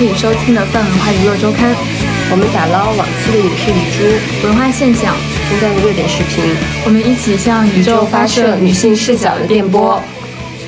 可以收听的泛文化娱乐周刊。我们打捞往期的影视遗珠、文化现象、现在的热点视频，我们一起向宇宙发射女性视角的电波。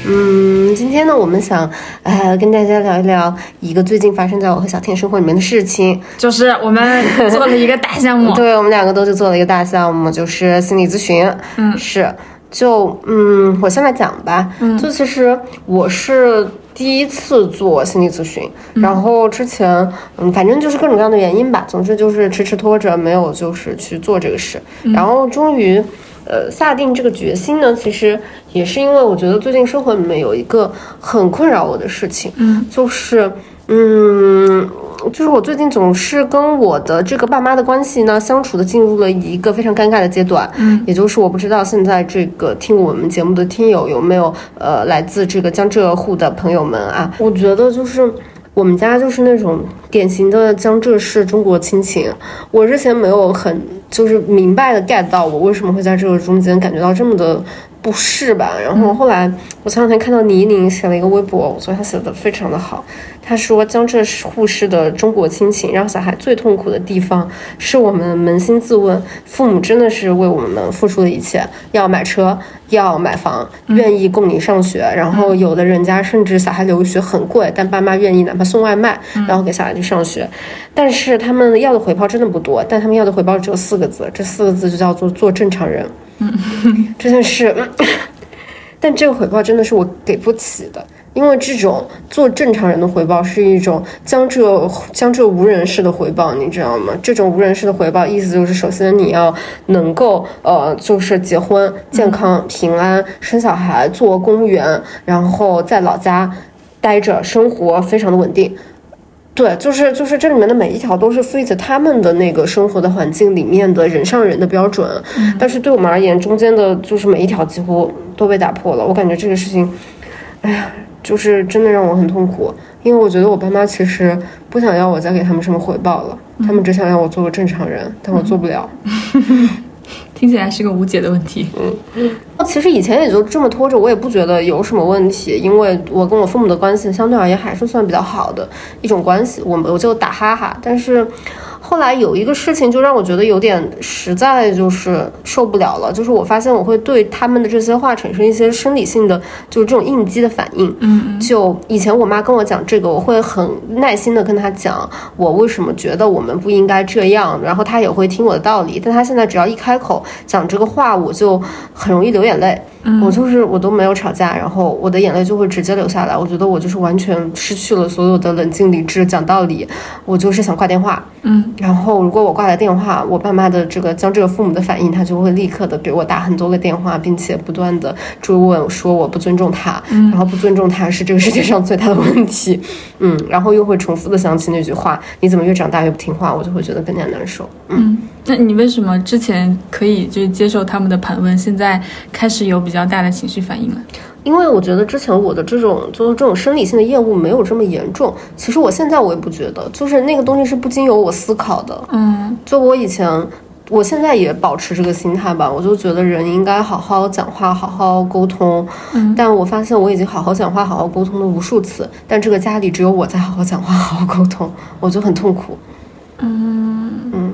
嗯，今天呢，我们想呃跟大家聊一聊一个最近发生在我和小天生活里面的事情，就是我们做了一个大项目。对，我们两个都去做了一个大项目，就是心理咨询。嗯，是。就嗯，我先来讲吧。嗯，就其实我是第一次做心理咨询，然后之前嗯，反正就是各种各样的原因吧，总之就是迟迟拖着没有就是去做这个事，然后终于呃下定这个决心呢，其实也是因为我觉得最近生活里面有一个很困扰我的事情，嗯，就是嗯。就是我最近总是跟我的这个爸妈的关系呢，相处的进入了一个非常尴尬的阶段。嗯，也就是我不知道现在这个听我们节目的听友有没有呃来自这个江浙沪的朋友们啊？我觉得就是我们家就是那种典型的江浙式中国亲情。我之前没有很就是明白的 get 到我为什么会在这个中间感觉到这么的。不是吧？然后后来，我前两天看到倪宁写了一个微博，我觉得他写的非常的好。他说江浙沪市的中国亲情，让小孩最痛苦的地方是我们扪心自问，父母真的是为我们付出了一切，要买车，要买房，愿意供你上学。然后有的人家甚至小孩留学很贵，但爸妈愿意哪怕送外卖，然后给小孩去上学。但是他们要的回报真的不多，但他们要的回报只有四个字，这四个字就叫做做正常人。这件事，但这个回报真的是我给不起的，因为这种做正常人的回报是一种江浙江浙无人式的回报，你知道吗？这种无人式的回报，意思就是首先你要能够呃，就是结婚、健康、平安、生小孩、做公务员，然后在老家待着，生活非常的稳定。对，就是就是这里面的每一条都是 fit 他们的那个生活的环境里面的人上人的标准，但是对我们而言，中间的就是每一条几乎都被打破了。我感觉这个事情，哎呀，就是真的让我很痛苦，因为我觉得我爸妈其实不想要我再给他们什么回报了，他们只想要我做个正常人，但我做不了。听起来是个无解的问题。嗯，其实以前也就这么拖着，我也不觉得有什么问题，因为我跟我父母的关系相对而言还是算比较好的一种关系，我我就打哈哈。但是。后来有一个事情，就让我觉得有点实在，就是受不了了。就是我发现我会对他们的这些话产生一些生理性的，就是这种应激的反应。嗯，就以前我妈跟我讲这个，我会很耐心的跟她讲我为什么觉得我们不应该这样，然后她也会听我的道理。但她现在只要一开口讲这个话，我就很容易流眼泪。我就是我都没有吵架，然后我的眼泪就会直接流下来。我觉得我就是完全失去了所有的冷静理智，讲道理，我就是想挂电话。嗯，然后如果我挂了电话，我爸妈的这个将这个父母的反应，他就会立刻的给我打很多个电话，并且不断的追问说我不尊重他，然后不尊重他是这个世界上最大的问题。嗯，然后又会重复的想起那句话：你怎么越长大越不听话？我就会觉得更加难受。嗯。那你为什么之前可以就是接受他们的盘问，现在开始有比较大的情绪反应了？因为我觉得之前我的这种就是这种生理性的厌恶没有这么严重。其实我现在我也不觉得，就是那个东西是不经由我思考的。嗯，就我以前，我现在也保持这个心态吧。我就觉得人应该好好讲话，好好沟通。嗯，但我发现我已经好好讲话，好好沟通了无数次，但这个家里只有我在好好讲话，好好沟通，我就很痛苦。嗯嗯。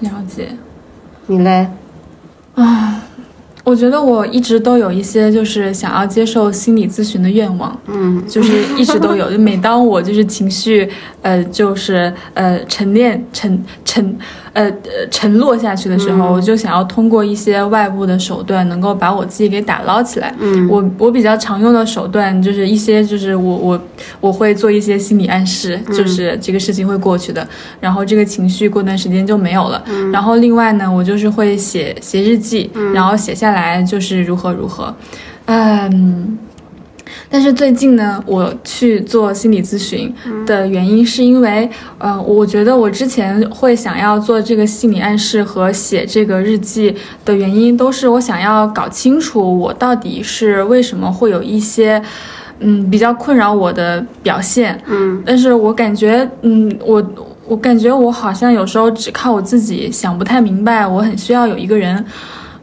了解，你嘞？啊，我觉得我一直都有一些就是想要接受心理咨询的愿望，嗯，就是一直都有。就每当我就是情绪，呃，就是呃沉淀沉沉。呃呃，沉落下去的时候，我就想要通过一些外部的手段，能够把我自己给打捞起来。嗯，我我比较常用的手段就是一些，就是我我我会做一些心理暗示，就是这个事情会过去的，然后这个情绪过段时间就没有了。嗯，然后另外呢，我就是会写写日记，然后写下来就是如何如何，嗯。但是最近呢，我去做心理咨询的原因是因为，呃，我觉得我之前会想要做这个心理暗示和写这个日记的原因，都是我想要搞清楚我到底是为什么会有一些，嗯，比较困扰我的表现。嗯，但是我感觉，嗯，我我感觉我好像有时候只靠我自己想不太明白，我很需要有一个人。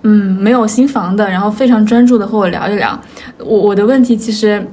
嗯，没有新房的，然后非常专注的和我聊一聊。我我的问题其实。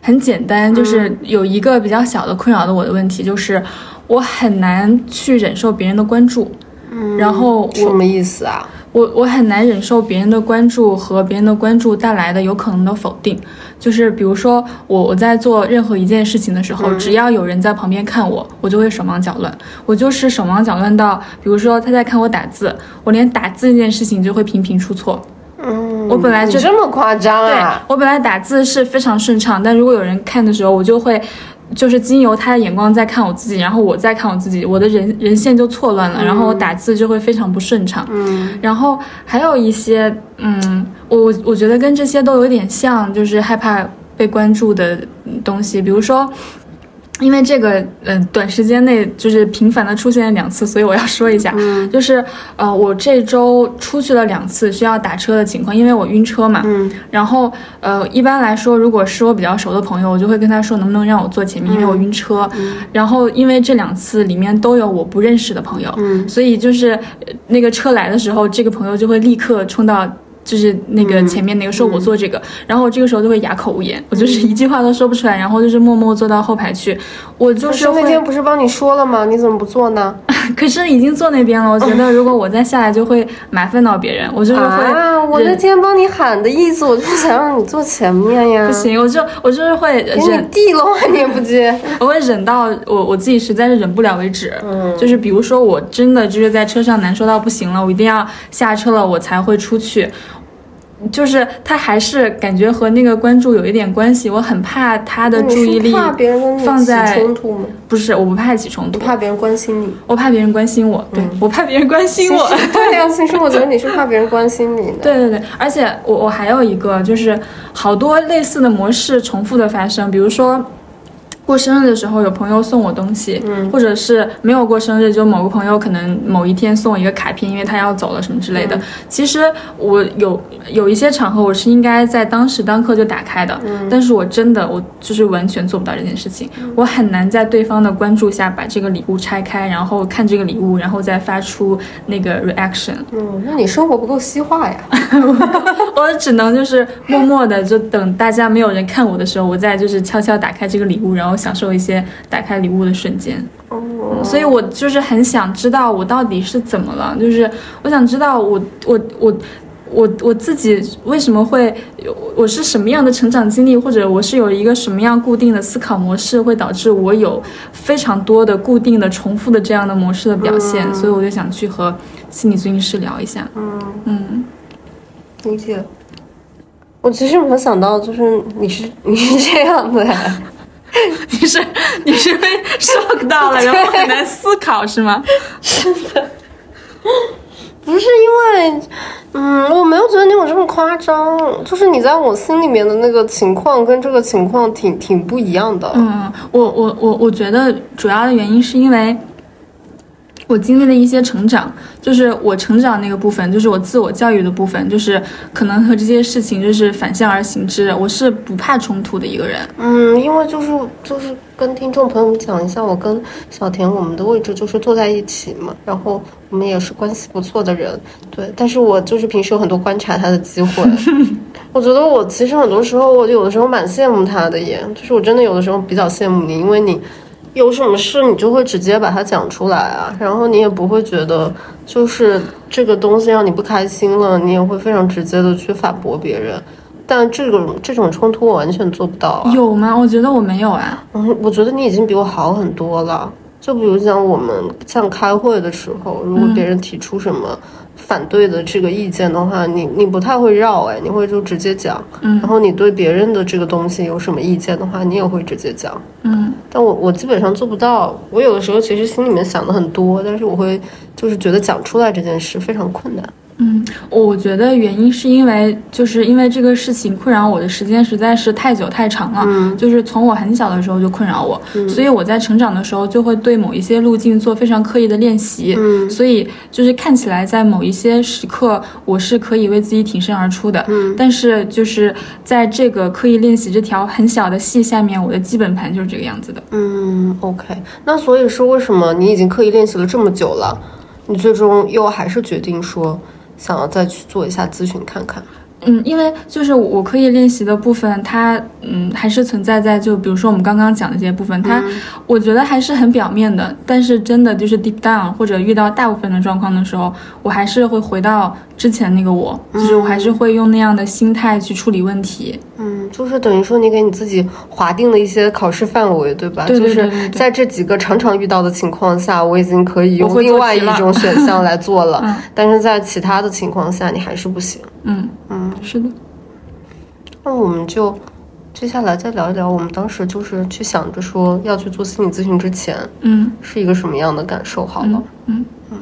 很简单，就是有一个比较小的困扰的我的问题，就是我很难去忍受别人的关注。嗯，然后什么意思啊？我我很难忍受别人的关注和别人的关注带来的有可能的否定。就是比如说我我在做任何一件事情的时候，只要有人在旁边看我，我就会手忙脚乱。我就是手忙脚乱到，比如说他在看我打字，我连打字这件事情就会频频出错。嗯，我本来就这么夸张对啊？我本来打字是非常顺畅，但如果有人看的时候，我就会就是经由他的眼光在看我自己，然后我在看我自己，我的人人线就错乱了，然后我打字就会非常不顺畅。嗯，然后还有一些，嗯，我我我觉得跟这些都有点像，就是害怕被关注的东西，比如说。因为这个，嗯、短时间内就是频繁的出现了两次，所以我要说一下，就是，呃，我这周出去了两次需要打车的情况，因为我晕车嘛，嗯。然后，呃，一般来说，如果是我比较熟的朋友，我就会跟他说能不能让我坐前面，因为我晕车。嗯。然后，因为这两次里面都有我不认识的朋友，嗯。所以就是呃那个车来的时候，这个朋友就会立刻冲到。就是那个前面那个说我做这个，然后我这个时候就会哑口无言，我就是一句话都说不出来，然后就是默默坐到后排去。我就是那天不是帮你说了吗？你怎么不做呢？可是已经坐那边了，我觉得 如果我再下来就会麻烦到别人，我就是会啊，我那忍天帮你喊的意思，我就是想让你坐前面呀。不，行，我就我就是会给你忍，递了吗？你也不接。我会忍到我我自己实在是忍不了为止。嗯就是比如说我真的就是在车上难受到不行了，我一定要下车了，我才会出去。就是他还是感觉和那个关注有一点关系，我很怕他的注意力放在冲突吗？不是，我不怕起冲突，我怕别人关心你。我怕别人关心我，对、我怕别人关心我。对呀、其实我觉得你是怕别人关心你的。对对对，而且我我还有一个就是好多类似的模式重复的发生，比如说。过生日的时候，有朋友送我东西，嗯或者是没有过生日，就某个朋友可能某一天送我一个卡片，因为他要走了什么之类的。其实我有有一些场合，我是应该在当时当刻就打开的，但是我真的我就是完全做不到这件事情，我很难在对方的关注下把这个礼物拆开，然后看这个礼物，然后再发出那个 reaction。嗯，那你生活不够西化呀。我只能就是默默的，就等大家没有人看我的时候，我再就是悄悄打开这个礼物，然后享受一些打开礼物的瞬间。哦，所以我就是很想知道我到底是怎么了，就是我想知道我我我。我我自己为什么会有？我是什么样的成长经历，或者我是有一个什么样固定的思考模式，会导致我有非常多的固定的、重复的这样的模式的表现？所以我就想去和心理咨询师聊一下。嗯，嗯，理解。我其实没有想到，就是你是 你是这样的呀。你是你是被 shock 到了，然后很难思考是吗？是 的不是因为，嗯，我没有觉得你有这么夸张，就是你在我心里面的那个情况跟这个情况挺挺不一样的。嗯，我我我我觉得主要的原因是因为我经历了一些成长，就是我成长那个部分，就是我自我教育的部分，就是可能和这些事情就是反向而行之。我是不怕冲突的一个人。嗯，因为就是就是跟听众朋友们讲一下，我跟小田我们的位置就是坐在一起嘛，然后我们也是关系不错的人，对。但是我就是平时有很多观察他的机会，我觉得我其实很多时候我有的时候蛮羡慕他的耶，就是我真的有的时候比较羡慕你，因为你。有什么事你就会直接把它讲出来啊，然后你也不会觉得就是这个东西让你不开心了，你也会非常直接的去反驳别人。但这个这种冲突我完全做不到啊。有吗？我觉得我没有啊。嗯，我觉得你已经比我好很多了。就比如讲我们像开会的时候，如果别人提出什么反对的这个意见的话，你你不太会绕哎，你会就直接讲。嗯然后你对别人的这个东西有什么意见的话，你也会直接讲。嗯但我我基本上做不到。我有的时候其实心里面想的很多，但是我会就是觉得讲出来这件事非常困难。嗯，我觉得原因是因为就是因为这个事情困扰我的时间实在是太久太长了，嗯。就是从我很小的时候就困扰我，所以我在成长的时候就会对某一些路径做非常刻意的练习，嗯。所以就是看起来在某一些时刻我是可以为自己挺身而出的，嗯。但是就是在这个刻意练习这条很小的细下面，我的基本盘就是这个样子的。嗯，OK。那所以说，为什么你已经刻意练习了这么久了，你最终又还是决定说想要再去做一下咨询看看？嗯，因为就是我可以练习的部分，它嗯还是存在在就比如说我们刚刚讲的这些部分，它我觉得还是很表面的。但是真的就是 deep down 或者遇到大部分的状况的时候，我还是会回到之前那个我，就是我还是会用那样的心态去处理问题。嗯，就是等于说你给你自己划定了一些考试范围，对吧？对对对就是在这几个常常遇到的情况下，我已经可以用另外一种选项来 做了。但是在其他的情况下，你还是不行。嗯嗯，是的。那我们就接下来再聊一聊，我们当时就是去想着说要去做心理咨询之前，嗯，是一个什么样的感受？好了，嗯嗯。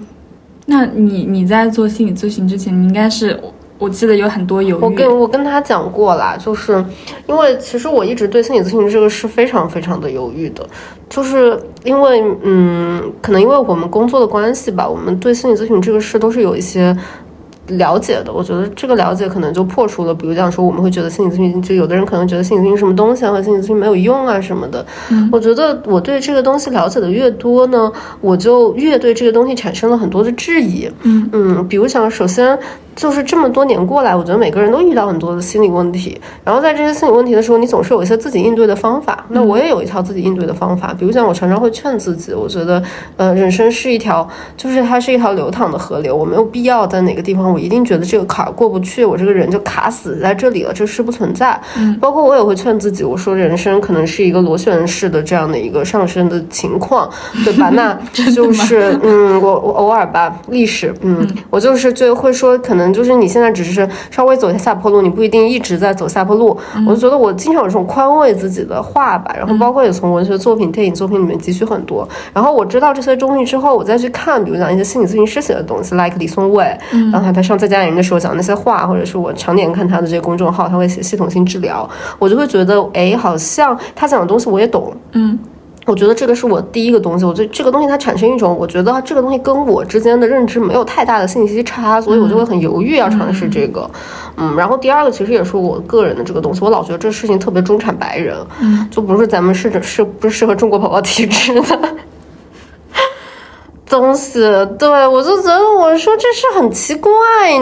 那你你在做心理咨询之前，你应该是。我记得有很多犹豫。我跟我跟他讲过啦，就是因为其实我一直对心理咨询这个是非常非常的犹豫的，就是因为嗯，可能因为我们工作的关系吧，我们对心理咨询这个事都是有一些。了解的，我觉得这个了解可能就破除了，比如讲说，我们会觉得心理咨询，就有的人可能觉得心理咨询什么东西啊，或者心理咨询没有用啊什么的。我觉得我对这个东西了解的越多呢，我就越对这个东西产生了很多的质疑。嗯嗯，比如讲，首先就是这么多年过来，我觉得每个人都遇到很多的心理问题，然后在这些心理问题的时候，你总是有一些自己应对的方法。那我也有一套自己应对的方法，比如像，我常常会劝自己，我觉得，呃，人生是一条，就是它是一条流淌的河流，我没有必要在哪个地方。我一定觉得这个坎儿过不去，我这个人就卡死在这里了，这是不存在。嗯，包括我也会劝自己，我说人生可能是一个螺旋式的这样的一个上升的情况，对吧？那 就是嗯，我我偶尔吧，历史，嗯，我就是就会说，可能就是你现在只是稍微走一下下坡路，你不一定一直在走下坡路。我就觉得我经常有这种宽慰自己的话吧，然后包括也从文学作品、电影作品里面汲取很多。然后我知道这些东西之后，我再去看，比如讲一些心理咨询师写的东西，like 李松蔚，然后他上再加。人的时候讲那些话，或者是我常年看他的这些公众号，他会写系统性治疗，我就会觉得，哎，好像他讲的东西我也懂。嗯，我觉得这个是我第一个东西，我觉得这个东西它产生一种，我觉得这个东西跟我之间的认知没有太大的信息差，所以我就会很犹豫要尝试这个。嗯，然后第二个其实也是我个人的这个东西，我老觉得这事情特别中产白人，嗯，就不是咱们是是不是适合中国宝宝体质的。东西，对我就觉得我说这是很奇怪，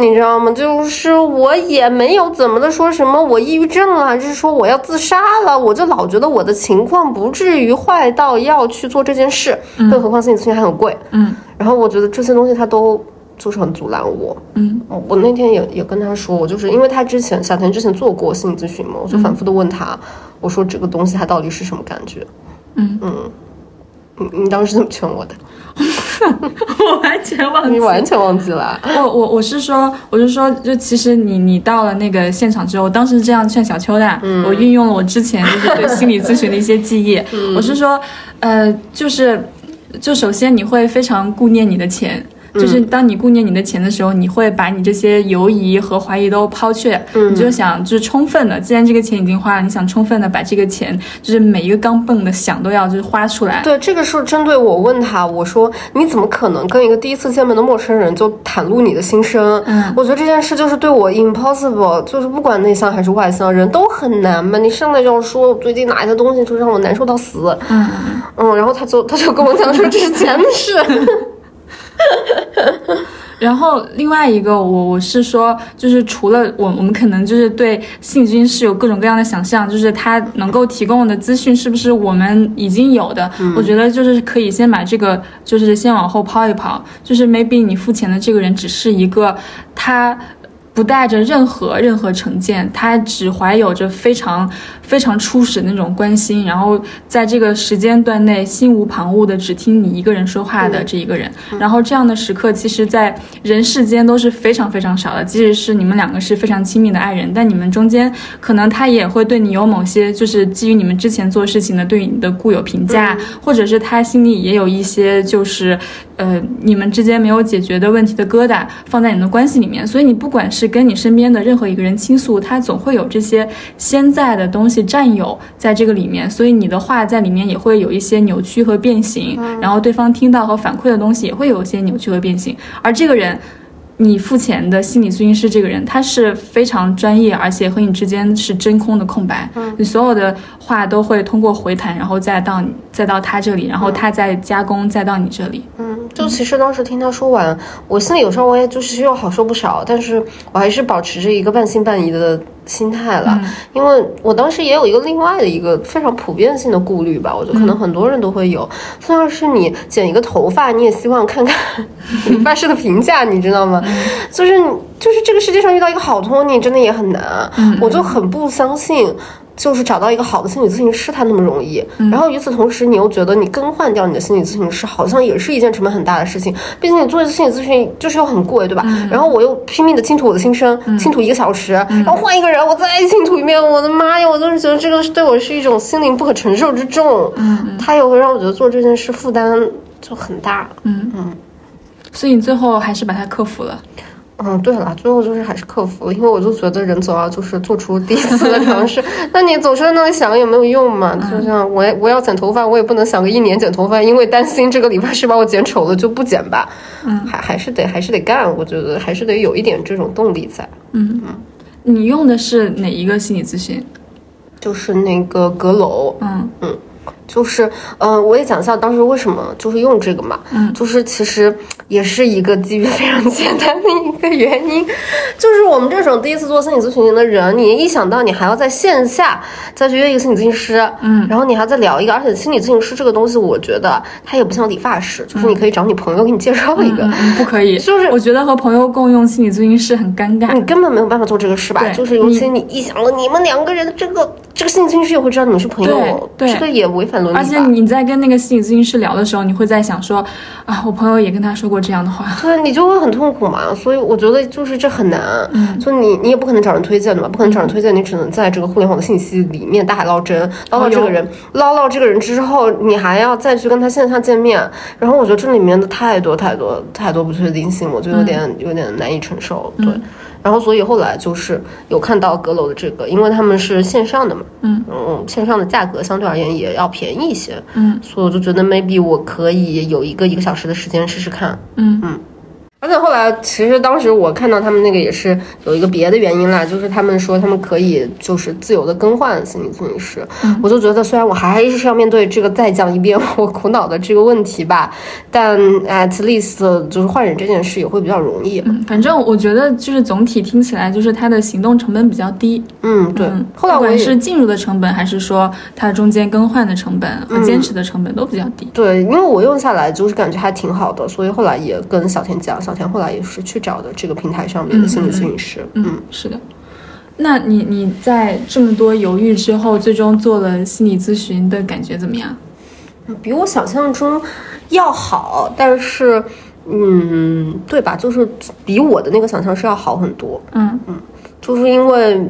你知道吗？就是我也没有怎么的说什么我抑郁症了，还是说我要自杀了，我就老觉得我的情况不至于坏到要去做这件事，更何况心理咨询还很贵，嗯，然后我觉得这些东西他都就是很阻拦我，嗯，我那天也也跟他说，我就是因为他之前小田之前做过心理咨询嘛，我就反复的问他，我说这个东西它到底是什么感觉？嗯。嗯，你你当时怎么劝我的？我完全忘记，你完全忘记了。我我我是说，我是说，就其实你你到了那个现场之后，我当时这样劝小邱的，我运用了我之前就是对心理咨询的一些记忆。我是说，呃，就是就首先你会非常顾念你的钱。就是当你顾念你的钱的时候，你会把你这些犹疑和怀疑都抛却，你就想就是充分的，既然这个钱已经花了，你想充分的把这个钱，就是每一个钢蹦的想都要就是花出来。对，这个是针对我问他，我说你怎么可能跟一个第一次见面的陌生人就袒露你的心声？嗯，我觉得这件事就是对我 impossible，就是不管内向还是外向，人都很难嘛。你上来就要说最近哪一些东西就让我难受到死，嗯嗯，然后他就他就跟我讲说这是钱的事。然后另外一个，我我是说，就是除了我，我们可能就是对性菌是有各种各样的想象，就是它能够提供的资讯是不是我们已经有的？我觉得就是可以先把这个，就是先往后抛一抛，就是 maybe 你付钱的这个人只是一个他。不带着任何任何成见，他只怀有着非常非常初始的那种关心，然后在这个时间段内心无旁骛的只听你一个人说话的这一个人，然后这样的时刻，其实在人世间都是非常非常少的。即使是你们两个是非常亲密的爱人，但你们中间可能他也会对你有某些，就是基于你们之前做事情的对你的固有评价，或者是他心里也有一些就是呃你们之间没有解决的问题的疙瘩放在你们的关系里面，所以你不管是。跟你身边的任何一个人倾诉，他总会有这些先在的东西占有在这个里面，所以你的话在里面也会有一些扭曲和变形，然后对方听到和反馈的东西也会有一些扭曲和变形。而这个人，你付钱的心理咨询师这个人，他是非常专业，而且和你之间是真空的空白，你所有的话都会通过回弹，然后再到再到他这里，然后他再加工，再到你这里。嗯，就其实当时听他说完，我心里有稍微就是又好受不少，但是我还是保持着一个半信半疑的心态了，因为我当时也有一个另外的一个非常普遍性的顾虑吧，我觉得可能很多人都会有，就像是你剪一个头发，你也希望看看理 发师的评价，你知道吗？就是就是这个世界上遇到一个好托尼真的也很难，我就很不相信。就是找到一个好的心理咨询师，他那么容易。然后与此同时，你又觉得你更换掉你的心理咨询师，好像也是一件成本很大的事情。毕竟你做一次心理咨询就是又很贵，对吧？然后我又拼命的倾吐我的心声，倾吐一个小时，然后换一个人，我再倾吐一遍。我的妈呀！我就是觉得这个对我是一种心灵不可承受之重。嗯，他也会让我觉得做这件事负担就很大。嗯嗯，所以你最后还是把它克服了。嗯，对了，最后就是还是克服了，因为我就觉得人总要就是做出第一次的尝试。那你总是在那里想有没有用嘛？就像我我要剪头发，我也不能想个一年剪头发，因为担心这个理发师把我剪丑了就不剪吧。嗯，还还是得还是得干，我觉得还是得有一点这种动力在。嗯嗯，你用的是哪一个心理咨询？就是那个阁楼。嗯嗯。就是，嗯，我也讲一下当时为什么就是用这个嘛，嗯，就是其实也是一个基于 非常简单的一个原因，就是我们这种第一次做心理咨询的人，你一想到你还要在线下再去约一个心理咨询师，嗯，然后你还再聊一个，而且心理咨询师这个东西，我觉得他也不像理发师，就是你可以找你朋友给你介绍一个，不可以，就是。我觉得和朋友共用心理咨询师很尴尬，你根本没有办法做这个事吧，就是尤其你一想到你们两个人的这个这个心理咨询师也会知道你们是朋友，对，这个也违反。而且你在跟那个心理咨询师聊的时候，你会在想说，啊，我朋友也跟他说过这样的话，对，你就会很痛苦嘛。所以我觉得就是这很难，嗯，就你你也不可能找人推荐的嘛，不可能找人推荐，你只能在这个互联网的信息里面大海捞针，捞到这个人，捞到这个人之后，你还要再去跟他线下见面，然后我觉得这里面的太多太多太多不确定性，我就有点有点难以承受，对。然后，所以后来就是有看到阁楼的这个，因为他们是线上的嘛，嗯。嗯，线上的价格相对而言也要便宜一些，嗯，所以我就觉得 maybe 我可以有一个一个小时的时间试试看，嗯。嗯。而且后来，其实当时我看到他们那个也是有一个别的原因啦，就是他们说他们可以就是自由的更换心理咨询师，我就觉得虽然我还是要面对这个再讲一遍我苦恼的这个问题吧，但 at least 就是换人这件事也会比较容易。反正我觉得就是总体听起来就是他的行动成本比较低。嗯，对。后来不管是进入的成本，还是说它中间更换的成本和坚持的成本都比较低。对，因为我用下来就是感觉还挺好的，所以后来也跟小田讲，小。前后来也是去找的这个平台上面的心理咨询师。嗯，是的。那你你在这么多犹豫之后，最终做了心理咨询的感觉怎么样？比我想象中要好，但是，嗯，对吧？就是比我的那个想象是要好很多。嗯嗯，就是因为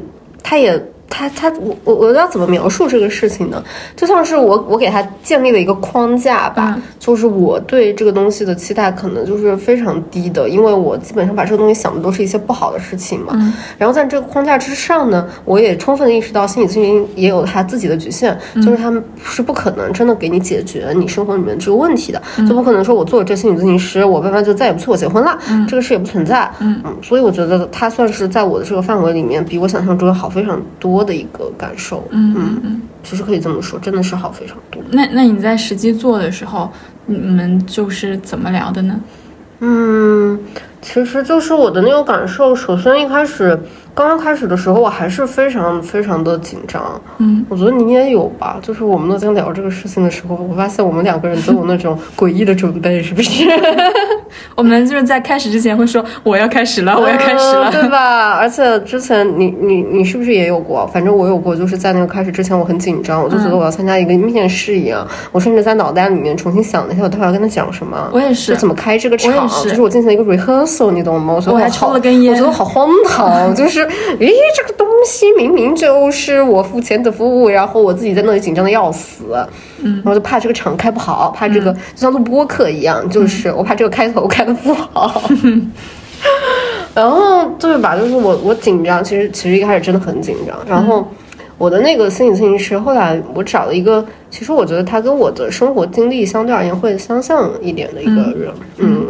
他也。他他我我我要怎么描述这个事情呢？就像是我我给他建立了一个框架吧，就是我对这个东西的期待可能就是非常低的，因为我基本上把这个东西想的都是一些不好的事情嘛。然后在这个框架之上呢，我也充分的意识到心理咨询也有他自己的局限，就是他们是不可能真的给你解决你生活里面这个问题的，就不可能说我做了这心理咨询师，我爸妈就再也不催我结婚了，这个事也不存在。嗯嗯，所以我觉得他算是在我的这个范围里面，比我想象中要好非常多。的一个感受，嗯嗯嗯，其实可以这么说，真的是好非常多。那那你在实际做的时候，你们就是怎么聊的呢？嗯，其实就是我的那个感受，首先一开始。刚刚开始的时候，我还是非常非常的紧张。嗯，我觉得你也有吧。就是我们都在聊这个事情的时候，我发现我们两个人都有那种诡异的准备，是不是？我们就是在开始之前会说我要开始了，我要开始了，对吧？而且之前你你你是不是也有过？反正我有过，就是在那个开始之前，我很紧张，我就觉得我要参加一个面试一样。我甚至在脑袋里面重新想了一下，我待会儿要跟他讲什么。我也是。怎么开这个场？就是我进行了一个 rehearsal，你懂吗？我还抽了根烟，我觉得好荒唐，就是。诶，这个东西明明就是我付钱的服务，然后我自己在那里紧张的要死，嗯，然后就怕这个场开不好，怕这个就像录播课一样，就是我怕这个开头开的不好，然后对吧？就是我我紧张，其实其实一开始真的很紧张，然后我的那个心理咨询师，后来我找了一个，其实我觉得他跟我的生活经历相对而言会相像一点的一个人，嗯，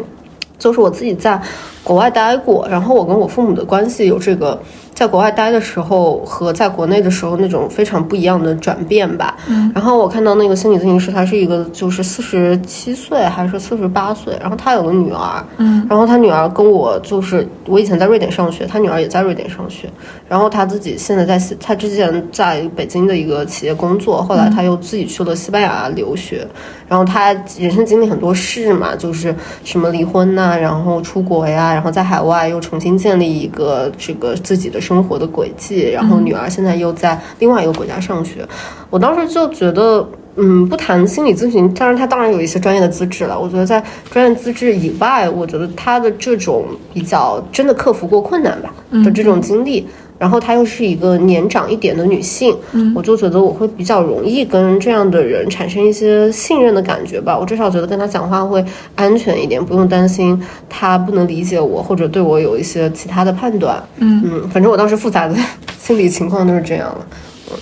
就是我自己在。国外待过，然后我跟我父母的关系有这个。在国外待的时候和在国内的时候那种非常不一样的转变吧。嗯，然后我看到那个心理咨询师，他是一个就是四十七岁还是四十八岁，然后他有个女儿。嗯，然后他女儿跟我就是我以前在瑞典上学，他女儿也在瑞典上学。然后他自己现在在西，他之前在北京的一个企业工作，后来他又自己去了西班牙留学。然后他人生经历很多事嘛，就是什么离婚呐，然后出国呀，然后在海外又重新建立一个这个自己的生活的轨迹。然后女儿现在又在另外一个国家上学，我当时就觉得，嗯，不谈心理咨询，但是他当然有一些专业的资质了。我觉得在专业资质以外，我觉得他的这种比较真的克服过困难吧的这种经历。然后她又是一个年长一点的女性，嗯，我就觉得我会比较容易跟这样的人产生一些信任的感觉吧。我至少觉得跟她讲话会安全一点，不用担心她不能理解我或者对我有一些其他的判断。嗯嗯，反正我当时复杂的心理情况都是这样了。嗯，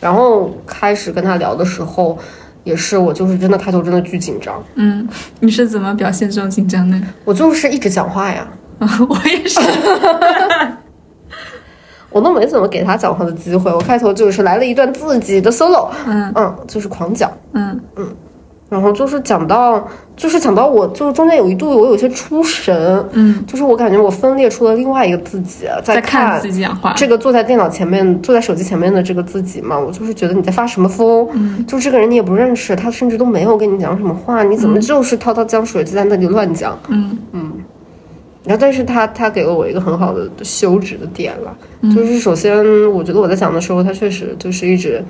然后开始跟她聊的时候，也是我就是真的开头真的巨紧张。嗯，你是怎么表现这种紧张的？我就是一直讲话呀。我也是。我都没怎么给他讲话的机会，我开头就是来了一段自己的 solo，嗯。嗯，就是狂讲，嗯。嗯，然后就是讲到，就是讲到我，就是中间有一度我有些出神，嗯，就是我感觉我分裂出了另外一个自己，在看自己讲话，这个坐在电脑前面、坐在手机前面的这个自己嘛，我就是觉得你在发什么疯，嗯，就这个人你也不认识，他甚至都没有跟你讲什么话，你怎么就是滔滔江水就在那里乱讲，嗯。嗯。然后，但是他他给了我一个很好的休止的点了，就是首先，我觉得我在讲的时候，他确实就是一直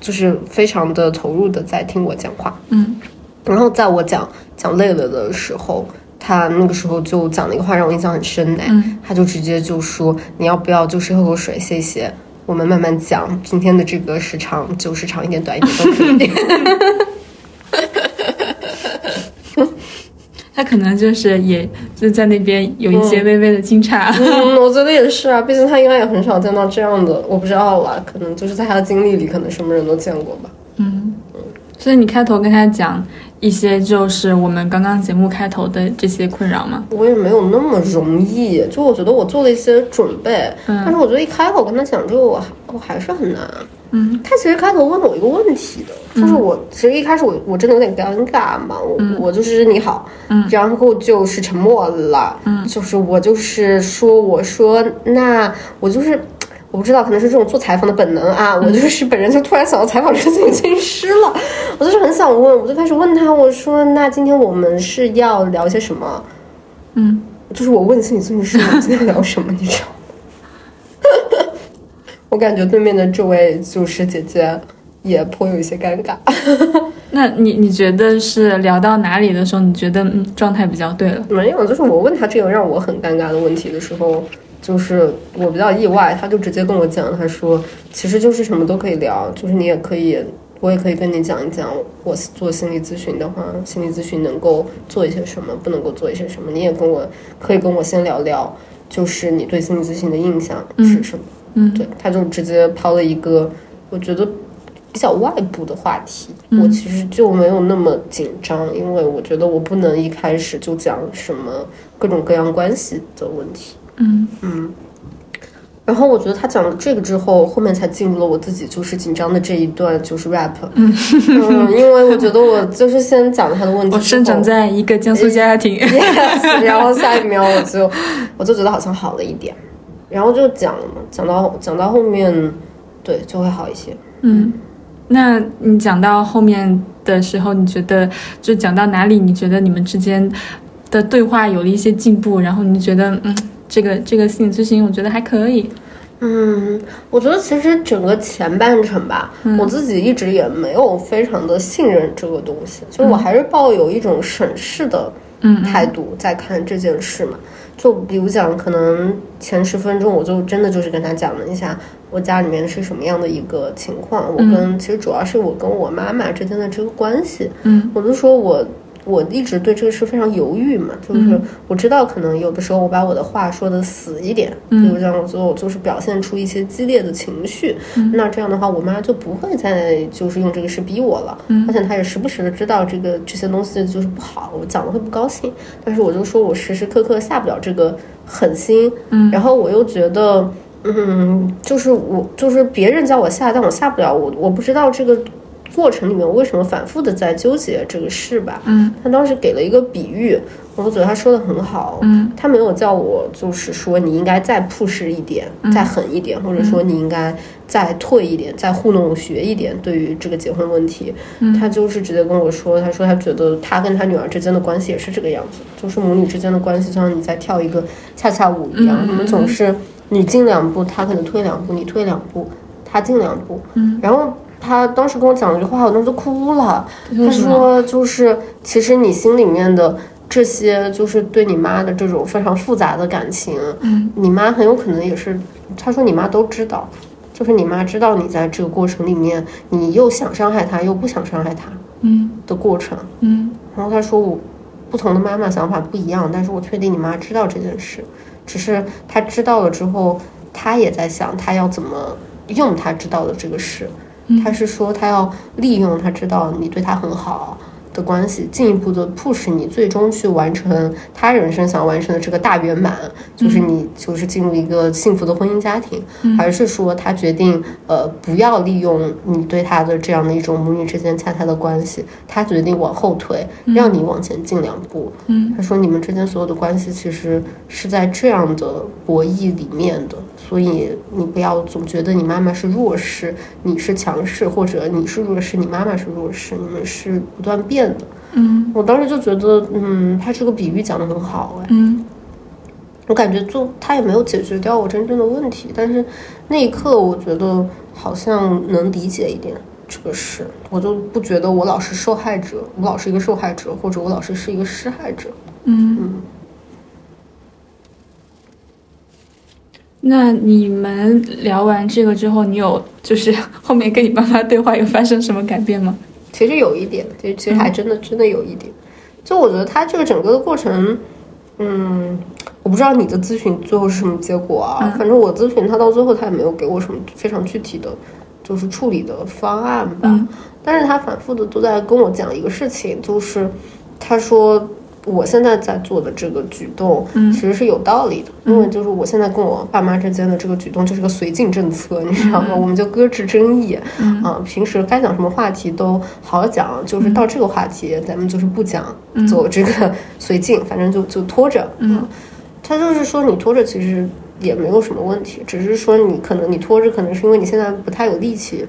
就是非常的投入的在听我讲话，嗯，然后在我讲讲累了的时候，他那个时候就讲了一个话让我印象很深哎，他就直接就说你要不要就是喝口水谢谢，我们慢慢讲，今天的这个时长就是长一点短一点都可以。他可能就是也就在那边有一些微微的惊诧，嗯，我觉得也是啊，毕竟他应该也很少见到这样的，我不知道啦，可能就是在他的经历里，可能什么人都见过吧。嗯嗯，所以你开头跟他讲一些就是我们刚刚节目开头的这些困扰吗？我也没有那么容易，就我觉得我做了一些准备，但是我觉得一开口跟他讲这个，我还我还是很难。嗯，他其实开头问了我一个问题的，就是我其实一开始我我真的有点尴尬嘛，我我就是你好，嗯，然后就是沉默了，嗯，就是我就是说我说那我就是我不知道，可能是这种做采访的本能啊，我就是本人就突然想到采访这个心理咨询师了，我就是很想问，我就开始问他，我说那今天我们是要聊些什么？嗯，就是我问心理咨询师我们今天聊什么，你知道吗？我感觉对面的这位主持姐姐也颇有一些尴尬。那你你觉得是聊到哪里的时候，你觉得嗯状态比较对了？没有，就是我问他这个让我很尴尬的问题的时候，就是我比较意外，他就直接跟我讲，他说其实就是什么都可以聊，就是你也可以，我也可以跟你讲一讲，我做心理咨询的话，心理咨询能够做一些什么，不能够做一些什么，你也跟我可以跟我先聊聊，就是你对心理咨询的印象是什么。嗯，对，他就直接抛了一个我觉得比较外部的话题，嗯我其实就没有那么紧张，因为我觉得我不能一开始就讲什么各种各样关系的问题。嗯嗯，然后我觉得他讲了这个之后，后面才进入了我自己就是紧张的这一段，就是 rap。嗯因为我觉得我就是先讲了他的问题，我生长在一个江苏家庭，yes, 然后下一秒我就我就觉得好像好了一点。然后就讲了嘛，讲到讲到后面，对就会好一些。嗯，那你讲到后面的时候，你觉得就讲到哪里？你觉得你们之间的对话有了一些进步，然后你觉得嗯，这个这个心理咨询，我觉得还可以。嗯，我觉得其实整个前半程吧，嗯我自己一直也没有非常的信任这个东西，就是我还是抱有一种审视的嗯态度在看这件事嘛。就比如讲，可能前十分钟我就真的就是跟他讲了一下我家里面是什么样的一个情况，我跟其实主要是我跟我妈妈之间的这个关系，嗯我就说我。我一直对这个事非常犹豫嘛，就是我知道可能有的时候我把我的话说的死一点，嗯。比如这样我就就是表现出一些激烈的情绪，那这样的话我妈就不会再就是用这个事逼我了，嗯。而且她也时不时的知道这个这些东西就是不好，我讲了会不高兴，但是我就说我时时刻刻下不了这个狠心，嗯，然后我又觉得，嗯，就是我就是别人叫我下，但我下不了，我我不知道这个。过程里面，我为什么反复的在纠结这个事吧？嗯，他当时给了一个比喻，我觉得他说的很好。嗯，他没有叫我就是说你应该再 push 一点，再狠一点，或者说你应该再退一点，再糊弄学一点。对于这个结婚问题，他就是直接跟我说，他说他觉得他跟他女儿之间的关系也是这个样子，就是母女之间的关系，就像你在跳一个恰恰舞一样，你们总是你进两步，他可能退两步，你退两步，他进两步。嗯，然后。他当时跟我讲了一句话，我当时哭了。他说：“就是其实你心里面的这些，就是对你妈的这种非常复杂的感情，嗯，你妈很有可能也是。他说你妈都知道，就是你妈知道你在这个过程里面，你又想伤害她，又不想伤害她，嗯的过程，嗯。然后他说我不同的妈妈想法不一样，但是我确定你妈知道这件事，只是她知道了之后，她也在想她要怎么用她知道的这个事。”他是说，他要利用他知道你对他很好的关系，进一步的 push 你，最终去完成他人生想完成的这个大圆满，就是你就是进入一个幸福的婚姻家庭，还是说他决定呃不要利用你对他的这样的一种母女之间恰恰的关系，他决定往后退，让你往前进两步。嗯，他说你们之间所有的关系其实是在这样的博弈里面的。所以你不要总觉得你妈妈是弱势，你是强势，或者你是弱势，你妈妈是弱势，你们是不断变的。嗯，我当时就觉得，嗯，他这个比喻讲的很好，哎，嗯，我感觉就他也没有解决掉我真正的问题，但是那一刻我觉得好像能理解一点这个事，我就不觉得我老是受害者，我老是一个受害者，或者我老是是一个施害者。嗯嗯。那你们聊完这个之后，你有就是后面跟你爸妈对话有发生什么改变吗？其实有一点，其实其实还真的真的有一点。就我觉得他这个整个的过程，嗯，我不知道你的咨询最后是什么结果啊。反正我咨询他到最后，他也没有给我什么非常具体的，就是处理的方案吧。但是他反复的都在跟我讲一个事情，就是他说。我现在在做的这个举动，其实是有道理的，因为就是我现在跟我爸妈之间的这个举动就是个绥靖政策，你知道吗？我们就搁置争议，啊，平时该讲什么话题都好讲，就是到这个话题咱们就是不讲，走这个绥靖，反正就就拖着。嗯，他就是说你拖着其实也没有什么问题，只是说你可能你拖着，可能是因为你现在不太有力气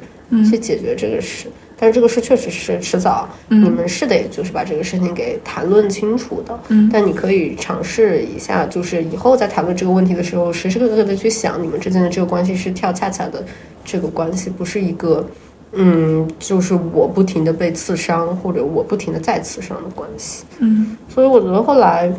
去解决这个事。但是这个事确实是迟早，你们是得就是把这个事情给谈论清楚的。嗯，但你可以尝试一下，就是以后在谈论这个问题的时候，时时刻刻的去想，你们之间的这个关系是跳恰恰的这个关系，不是一个，嗯，就是我不停的被刺伤，或者我不停的再刺伤的关系。嗯，所以我觉得后来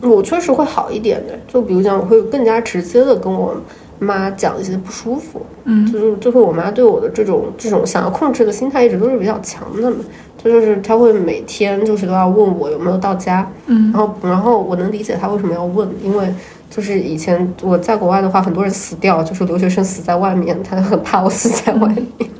我确实会好一点的，就比如讲，我会更加直接的跟我。妈讲一些不舒服，嗯，就是就是我妈对我的这种这种想要控制的心态一直都是比较强的嘛，就就是她会每天就是都要问我有没有到家，嗯，然后然后我能理解她为什么要问，因为就是以前我在国外的话，很多人死掉，就是留学生死在外面，她很怕我死在外面。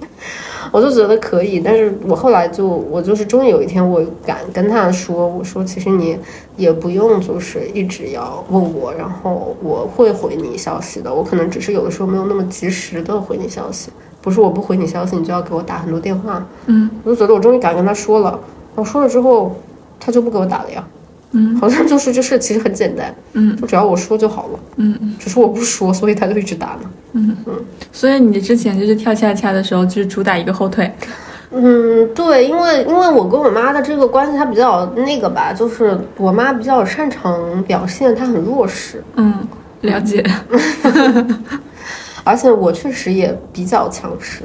我就觉得可以，但是我后来就我就是终于有一天我敢跟他说，我说其实你也不用就是一直要问我，然后我会回你消息的，我可能只是有的时候没有那么及时的回你消息，不是我不回你消息你就要给我打很多电话，嗯，我就觉得我终于敢跟他说了，我说了之后他就不给我打了呀。嗯，好像就是这事其实很简单，嗯，就只要我说就好了，嗯嗯，只是我不说，所以他就一直打呢，嗯。嗯，所以你之前就是跳恰恰的时候，就是主打一个后退，嗯，对，因为因为我跟我妈的这个关系，她比较那个吧，就是我妈比较擅长表现，她很弱势，嗯，了解，而且我确实也比较强势，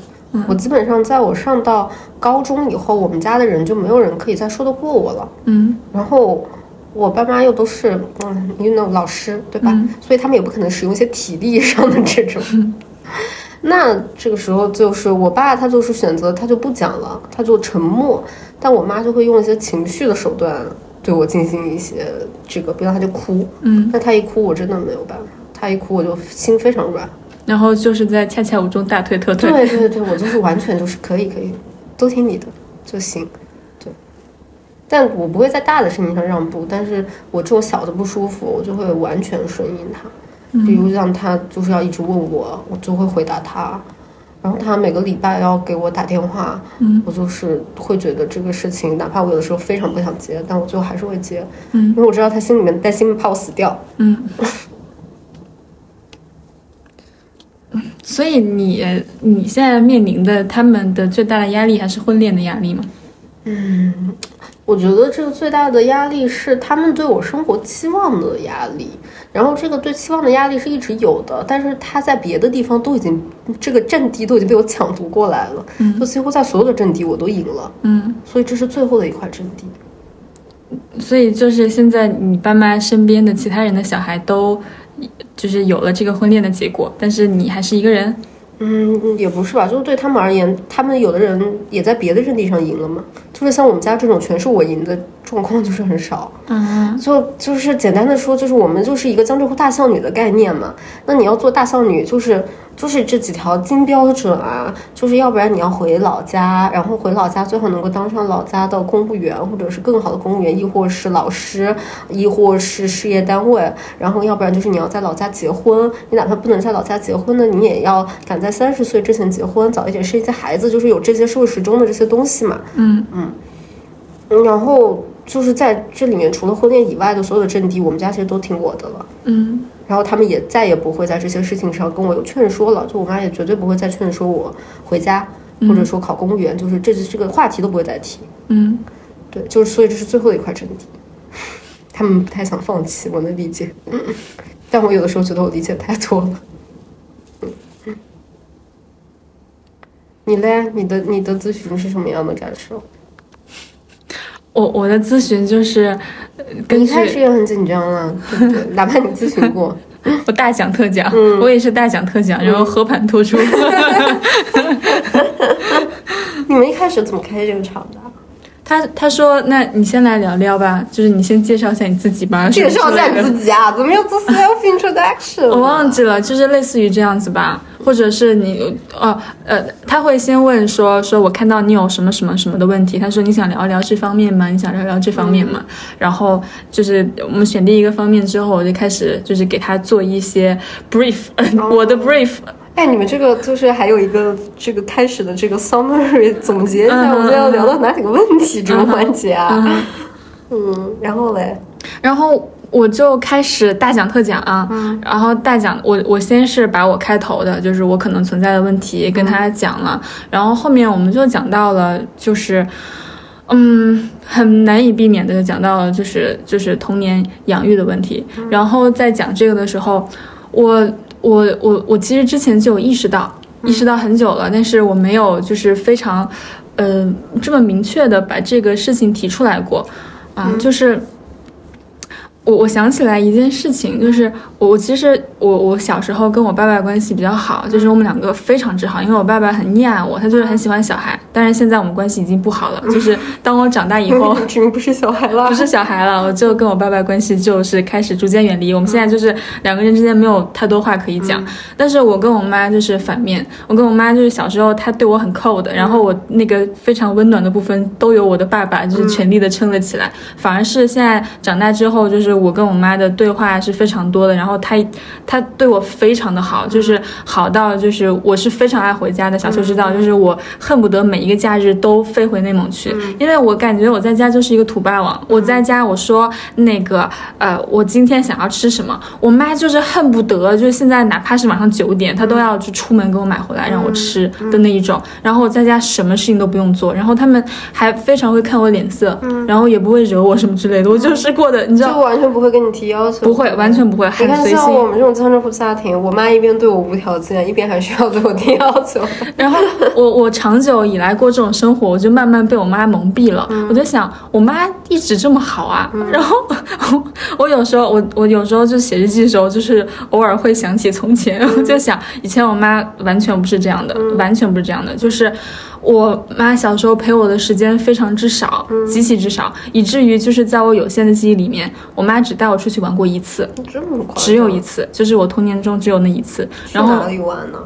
我基本上在我上到高中以后，我们家的人就没有人可以再说得过我了，嗯，然后我爸妈又都是嗯，you know 老师对吧？所以他们也不可能使用一些体力上的这种。那这个时候就是我爸他就是选择他就不讲了，他就沉默，但我妈就会用一些情绪的手段对我进行一些这个，比如他就哭，嗯，那他一哭我真的没有办法，他一哭我就心非常软，然后就是在恰恰舞中大退特退，对对对，我就是完全就是可以可以，都听你的就行，对，但我不会在大的事情上让步，但是我这种小的不舒服，我就会完全顺应他。比如让他就是要一直问我，我就会回答他。然后他每个礼拜要给我打电话，嗯我就是会觉得这个事情，哪怕我有的时候非常不想接，但我最后还是会接，嗯因为我知道他心里面担心怕我死掉。嗯。所以你你现在面临的他们的最大的压力还是婚恋的压力吗？我觉得这个最大的压力是他们对我生活期望的压力，然后这个对期望的压力是一直有的，但是他在别的地方都已经这个阵地都已经被我抢夺过来了，就几乎在所有的阵地我都赢了，嗯，所以这是最后的一块阵地。所以就是现在你爸妈身边的其他人的小孩都就是有了这个婚恋的结果，但是你还是一个人。嗯，也不是吧，就是对他们而言，他们有的人也在别的阵地上赢了嘛，就是像我们家这种全是我赢的状况就是很少。嗯就就是简单的说，就是我们就是一个江浙沪大孝女的概念嘛。那你要做大孝女，就是就是这几条金标准啊，就是要不然你要回老家，然后回老家最好能够当上老家的公务员，或者是更好的公务员，亦或是老师，亦或是事业单位。然后要不然就是你要在老家结婚，你哪怕不能在老家结婚呢，你也要赶在三十岁之前结婚，早一点生一些孩子，就是有这些社会时钟的这些东西嘛。嗯嗯然后就是在这里面，除了婚恋以外的所有的阵地，我们家其实都听我的了。嗯然后他们也再也不会在这些事情上跟我有劝说了，就我妈也绝对不会再劝说我回家，或者说考公务员，就是这这个话题都不会再提。嗯对，就是所以这是最后一块阵地，他们不太想放弃，我能理解。嗯，但我有的时候觉得我理解太多了。嗯嗯，你嘞？你的你的咨询是什么样的感受？我我的咨询就是呃根据你一开始也很紧张了，对不对？哪怕你咨询过，我大讲特讲，嗯我也是大讲特讲，然后和盘托出。你们一开始怎么开这个场的啊？他他说，那你先来聊聊吧，就是你先介绍一下你自己吧。介绍一下你。自己啊？怎么又做 self introduction？我 忘记了，就是类似于这样子吧，或者是你哦呃，他会先问说说我看到你有什么什么什么的问题，他说你想聊一聊这方面吗？你想聊聊这方面吗？然后就是我们选定一个方面之后，我就开始就是给他做一些 brief，、我的 brief，哎，你们这个就是还有一个这个开始的这个 summary 总结一下，嗯我们要聊到哪几个问题这个环节啊？嗯嗯，然后嘞，然后我就开始大讲特讲啊，然后大讲我我先是把我开头的，就是我可能存在的问题跟他讲了，然后后面我们就讲到了，就是。嗯，很难以避免的就讲到了，就是就是童年养育的问题。然后在讲这个的时候，我我我我其实之前就有意识到，意识到很久了，但是我没有就是非常，呃，这么明确的把这个事情提出来过，啊，就是。我我想起来一件事情，就是我我其实我我小时候跟我爸爸关系比较好，就是我们两个非常之好，因为我爸爸很溺爱我，他就是很喜欢小孩。但是现在我们关系已经不好了，就是 当我长大以后，不是小孩了，不是小孩了，我就跟我爸爸关系就是开始逐渐远离。我们现在就是两个人之间没有太多话可以讲，但是我跟我妈就是反面，我跟我妈就是小时候她对我很 cold，然后我那个非常温暖的部分都由我的爸爸就是全力的撑了起来，反而是现在长大之后，就是我跟我妈的对话是非常多的，然后她她对我非常的好，就是好到就是我是非常爱回家的，小秋知道，就是我恨不得每一个假日都飞回内蒙去，因为我感觉我在家就是一个土霸王。我在家我说那个呃，我今天想要吃什么，我妈就是恨不得就是现在哪怕是晚上九点，她都要去出门给我买回来让我吃的那一种。然后我在家什么事情都不用做，然后他们还非常会看我脸色，然后也不会惹我什么之类的。我就是过的，你知道就完全不会跟你提要求，不会，完全不会，你看，像我。们这种江浙沪家庭，我妈一边对我无条件，一边还需要对我提要求。然后我我长久以来过这种生活，我就慢慢被我妈蒙蔽了。我就想，我妈一直这么好啊。然后 我有时候我我有时候就写日记的时候，就是偶尔会想起从前，我就想以前我妈完全不是这样的，完全不是这样的，就是。我妈小时候陪我的时间非常之少，极其之少，以至于就是在我有限的记忆里面，我妈只带我出去玩过一次，这么夸张？只有一次，就是我童年中只有那一次。然后去哪里玩呢？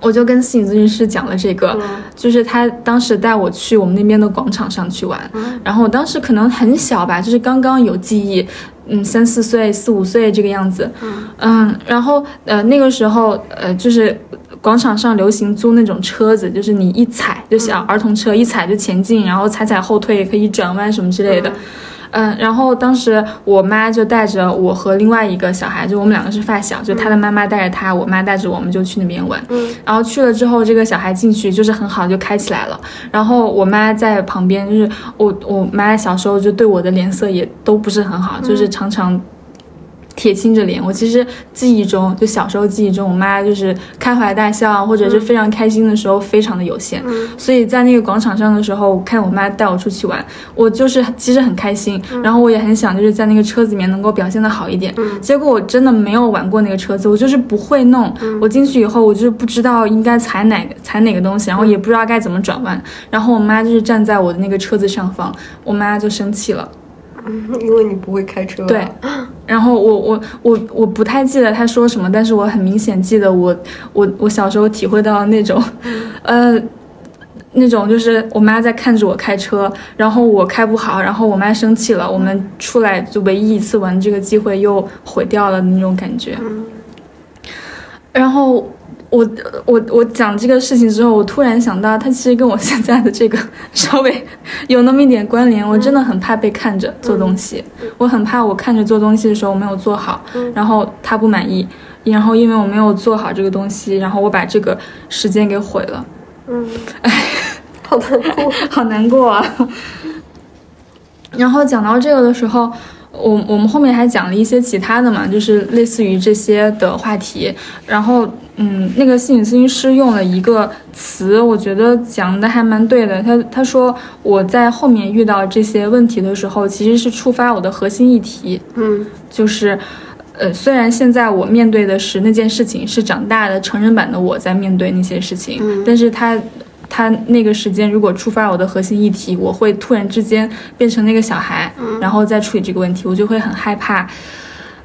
我就跟心理咨询师讲了这个，就是他当时带我去我们那边的广场上去玩，然后我当时可能很小吧，就是刚刚有记忆，嗯，三四岁、四五岁这个样子，嗯，然后呃那个时候呃就是广场上流行租那种车子，就是你一踩就小儿童车一踩就前进，然后踩踩后退也可以转弯什么之类的。嗯，然后当时我妈就带着我和另外一个小孩，就我们两个是发小，就他的妈妈带着他，我妈带着我们就去那边玩。嗯，然后去了之后，这个小孩进去就是很好，就开起来了。然后我妈在旁边，就是我我妈小时候就对我的脸色也都不是很好，就是常常。铁青着脸，我其实记忆中，就小时候记忆中，我妈就是开怀大笑，或者是非常开心的时候，非常的有限。所以在那个广场上的时候，我看我妈带我出去玩，我就是其实很开心，然后我也很想就是在那个车子里面能够表现的好一点。结果我真的没有玩过那个车子，我就是不会弄。我进去以后，我就是不知道应该踩哪个踩哪个东西，然后也不知道该怎么转弯。然后我妈就是站在我的那个车子上方，我妈就生气了。因为你不会开车，对。然后我我我我不太记得他说什么，但是我很明显记得我我我小时候体会到那种，呃，那种就是我妈在看着我开车，然后我开不好，然后我妈生气了，我们出来就唯一一次玩这个机会又毁掉了那种感觉。然后。我我我讲这个事情之后，我突然想到，他其实跟我现在的这个稍微有那么一点关联。我真的很怕被看着做东西，我很怕我看着做东西的时候没有做好，然后他不满意，然后因为我没有做好这个东西，然后我把这个时间给毁了。嗯，哎，好难过，好难过啊。然后讲到这个的时候。我我们后面还讲了一些其他的嘛，就是类似于这些的话题。然后，嗯，那个心理咨询师用了一个词，我觉得讲的还蛮对的。他他说我在后面遇到这些问题的时候，其实是触发我的核心议题。嗯，就是，呃，虽然现在我面对的是那件事情，是长大的成人版的我在面对那些事情，但是他。他那个时间如果触发我的核心议题，我会突然之间变成那个小孩，然后再处理这个问题，我就会很害怕，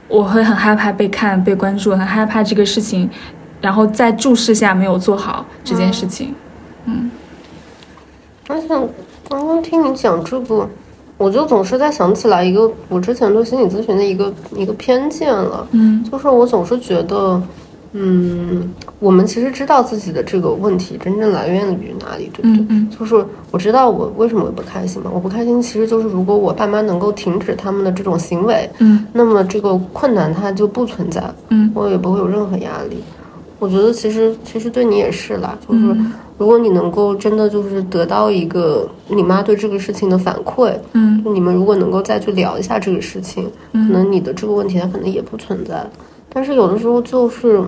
我会很害怕被看、被关注，很害怕这个事情，然后在注视下没有做好这件事情。嗯，而且刚刚听你讲这个，我就总是在想起来一个我之前对心理咨询的一个一个偏见了，嗯，就是我总是觉得。嗯，我们其实知道自己的这个问题真正来源于哪里，对不对？嗯就是我知道我为什么会不开心嘛。我不开心，其实就是如果我爸妈能够停止他们的这种行为，嗯，那么这个困难它就不存在，嗯，我也不会有任何压力。我觉得其实其实对你也是啦，就是如果你能够真的就是得到一个你妈对这个事情的反馈，嗯，你们如果能够再去聊一下这个事情，可能你的这个问题它可能也不存在。但是有的时候就是。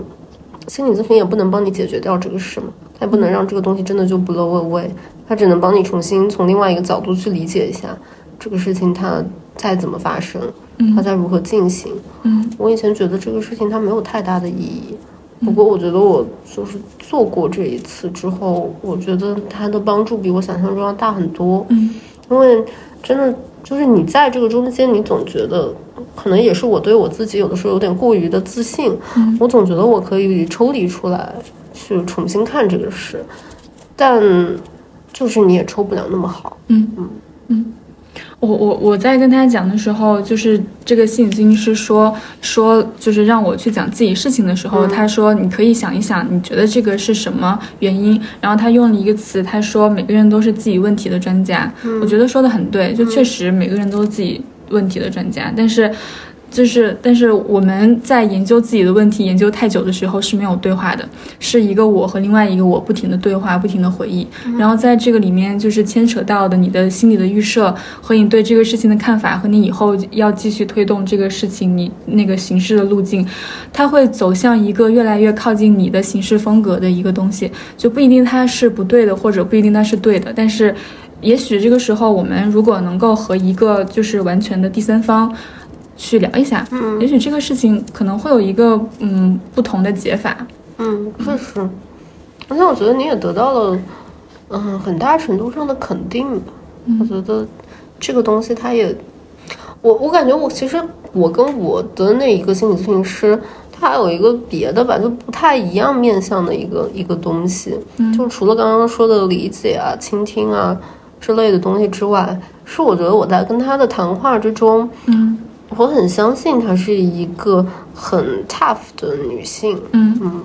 心理咨询也不能帮你解决掉这个事嘛，它也不能让这个东西真的就 blow away，它只能帮你重新从另外一个角度去理解一下这个事情它再怎么发生，它在如何进行。嗯，我以前觉得这个事情它没有太大的意义，不过我觉得我就是做过这一次之后，我觉得它的帮助比我想象中要大很多。嗯，因为真的就是你在这个中间，你总觉得。可能也是我对我自己有的时候有点过于的自信，我总觉得我可以抽离出来去重新看这个事，但就是你也抽不了那么好。嗯嗯嗯，我我我在跟他讲的时候，就是这个心理咨询师说说，就是让我去讲自己事情的时候，他说你可以想一想，你觉得这个是什么原因？然后他用了一个词，他说每个人都是自己问题的专家。我觉得说的很对，就确实每个人都是自己。问题的专家，但是，就是，但是我们在研究自己的问题研究太久的时候是没有对话的，是一个我和另外一个我不停的对话，不停的回忆，然后在这个里面就是牵扯到的你的心理的预设和你对这个事情的看法和你以后要继续推动这个事情你那个形式的路径，它会走向一个越来越靠近你的形式风格的一个东西，就不一定它是不对的，或者不一定它是对的，但是。也许这个时候，我们如果能够和一个就是完全的第三方去聊一下，嗯，也许这个事情可能会有一个嗯不同的解法，嗯，确实，而且我觉得你也得到了嗯很大程度上的肯定吧。我觉得这个东西它也，我我感觉我其实我跟我的那一个心理咨询师，他还有一个别的吧，就不太一样面向的一个一个东西，就除了刚刚说的理解啊、倾听啊之类的东西之外，是我觉得我在跟他的谈话之中，嗯我很相信她是一个很 tough 的女性，嗯嗯，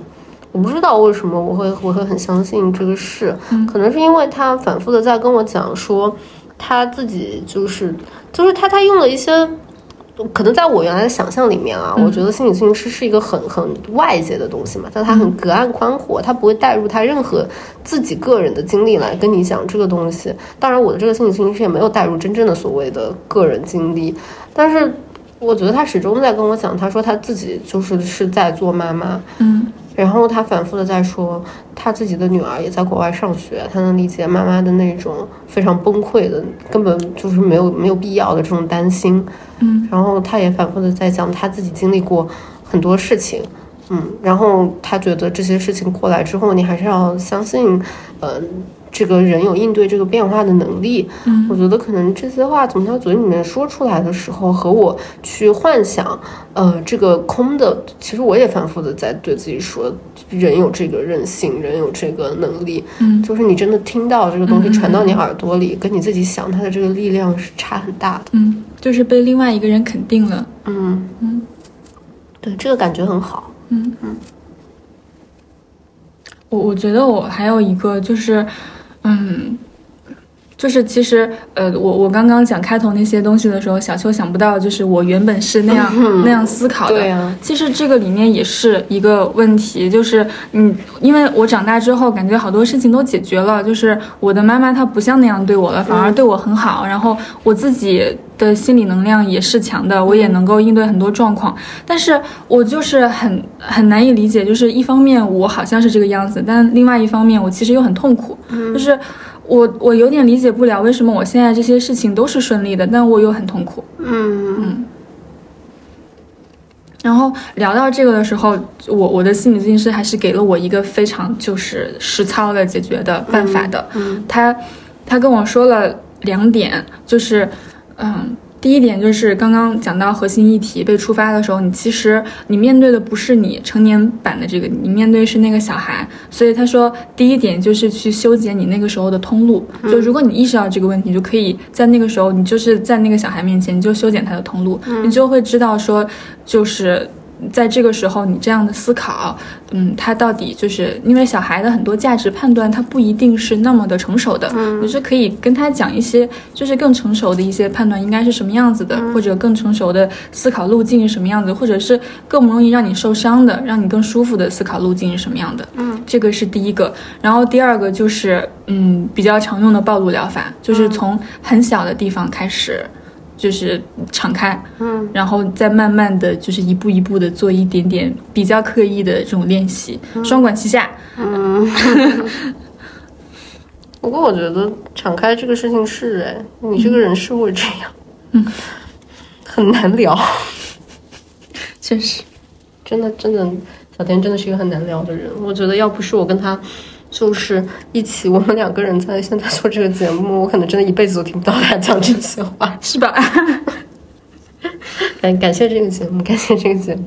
我不知道为什么我会我会很相信这个事，嗯可能是因为她反复的在跟我讲说，她自己就是就是她她用了一些。可能在我原来的想象里面啊，嗯我觉得心理咨询师是一个很很外界的东西嘛，但他很隔岸观火，他不会带入他任何自己个人的经历来跟你讲这个东西。当然，我的这个心理咨询师也没有带入真正的所谓的个人经历，但是我觉得他始终在跟我讲，他说他自己就是是在做妈妈，嗯然后他反复的在说，他自己的女儿也在国外上学，他能理解妈妈的那种非常崩溃的，根本就是没有没有必要的这种担心。嗯，然后他也反复的在讲他自己经历过很多事情，嗯，然后他觉得这些事情过来之后，你还是要相信，呃，这个人有应对这个变化的能力。嗯我觉得可能这些话从他嘴里面说出来的时候，和我去幻想，呃，这个空的，其实我也反复的在对自己说，人有这个韧性，人有这个能力，嗯就是你真的听到这个东西传到你耳朵里，跟你自己想它的这个力量是差很大的。嗯，就是被另外一个人肯定了。嗯嗯，对，这个感觉很好。嗯嗯，我我觉得我还有一个就是，嗯。就是其实，呃，我我刚刚讲开头那些东西的时候，小秋想不到，就是我原本是那样、那样思考的。对啊其实这个里面也是一个问题，就是嗯，因为我长大之后，感觉好多事情都解决了，就是我的妈妈她不像那样对我了，反而对我很好，然后我自己的心理能量也是强的，我也能够应对很多状况，但是我就是很很难以理解，就是一方面我好像是这个样子，但另外一方面我其实又很痛苦，就是我我有点理解不了为什么我现在这些事情都是顺利的，但我又很痛苦。嗯。嗯。然后聊到这个的时候，我我的心理咨询师还是给了我一个非常就是实操的解决的办法的。嗯。他他跟我说了两点，就是嗯，第一点就是刚刚讲到核心议题被触发的时候，你其实你面对的不是你成年版的这个，你面对是那个小孩。所以他说，第一点就是去修剪你那个时候的通路。就如果你意识到这个问题，你就可以在那个时候，你就是在那个小孩面前，你就修剪他的通路，你就会知道说，就是。在这个时候，你这样的思考，嗯，他到底就是因为小孩的很多价值判断，他不一定是那么的成熟的，你是可以跟他讲一些，就是更成熟的一些判断应该是什么样子的，或者更成熟的思考路径是什么样子，或者是更不容易让你受伤的，让你更舒服的思考路径是什么样的，嗯，这个是第一个。然后第二个就是，嗯，比较常用的暴露疗法，就是从很小的地方开始。就是敞开，嗯，然后再慢慢的就是一步一步的做一点点比较刻意的这种练习，双管齐下。嗯。不过我觉得敞开这个事情是哎，你这个人是会这样，嗯，很难聊，确实，真的真的，小田真的是一个很难聊的人。我觉得要不是我跟他。就是一起，我们两个人在现在做这个节目，我可能真的一辈子都听不到他讲这些话，是吧？感感谢这个节目，感谢这个节目。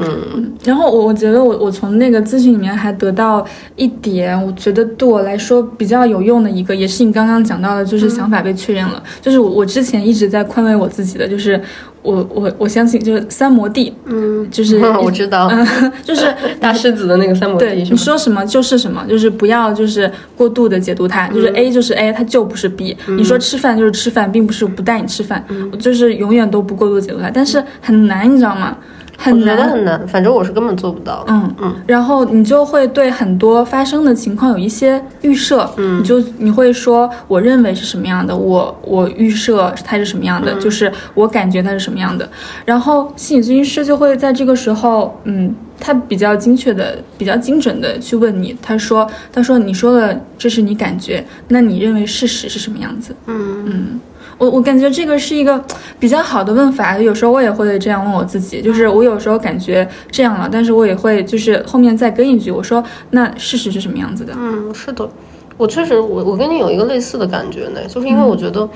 嗯，然后我我觉得我我从那个咨询里面还得到一点，我觉得对我来说比较有用的一个，也是你刚刚讲到的，就是想法被确认了。就是我我之前一直在宽慰我自己的，就是我我我相信就是三摩地，嗯，就是 我知道，嗯，就是大狮子的那个三摩地。对，你说什么就是什么，就是不要就是过度的解读它，就是 A 就是 A，它就不是 B。你说吃饭就是吃饭，并不是不带你吃饭，就是永远都不过度解读它，但是很难，你知道吗？很我觉得难。很难，反正我是根本做不到。嗯嗯，然后你就会对很多发生的情况有一些预设，嗯，你就你会说，我认为是什么样的，我我预设它是什么样的，就是我感觉它是什么样的。然后心理咨询师就会在这个时候，嗯，他比较精确的、比较精准的去问你，他说，他说你说了这是你感觉，那你认为事实是什么样子？嗯嗯，我我感觉这个是一个比较好的问法，有时候我也会这样问我自己，就是我有时候感觉这样了，但是我也会就是后面再跟一句，我说那事实是什么样子的？嗯，是的，我确实，我我跟你有一个类似的感觉呢，就是因为我觉得，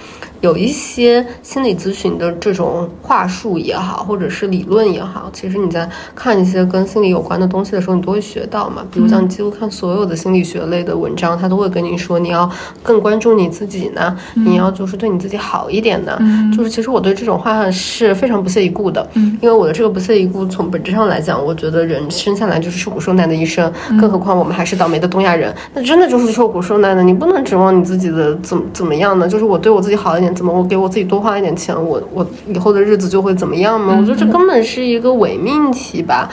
有一些心理咨询的这种话术也好，或者是理论也好，其实你在看一些跟心理有关的东西的时候，你都会学到嘛。比如像你几乎看所有的心理学类的文章，他都会跟你说，你要更关注你自己呢，你要就是对你自己好一点的。就是其实我对这种话是非常不屑一顾的，因为我的这个不屑一顾，从本质上来讲，我觉得人生下来就是受苦受难的一生，更何况我们还是倒霉的东亚人，那真的就是受苦受难的。你不能指望你自己的怎么怎么样呢？就是我对我自己好一点，怎么我给我自己多花一点钱，我我以后的日子就会怎么样吗？我觉得这根本是一个伪命题吧。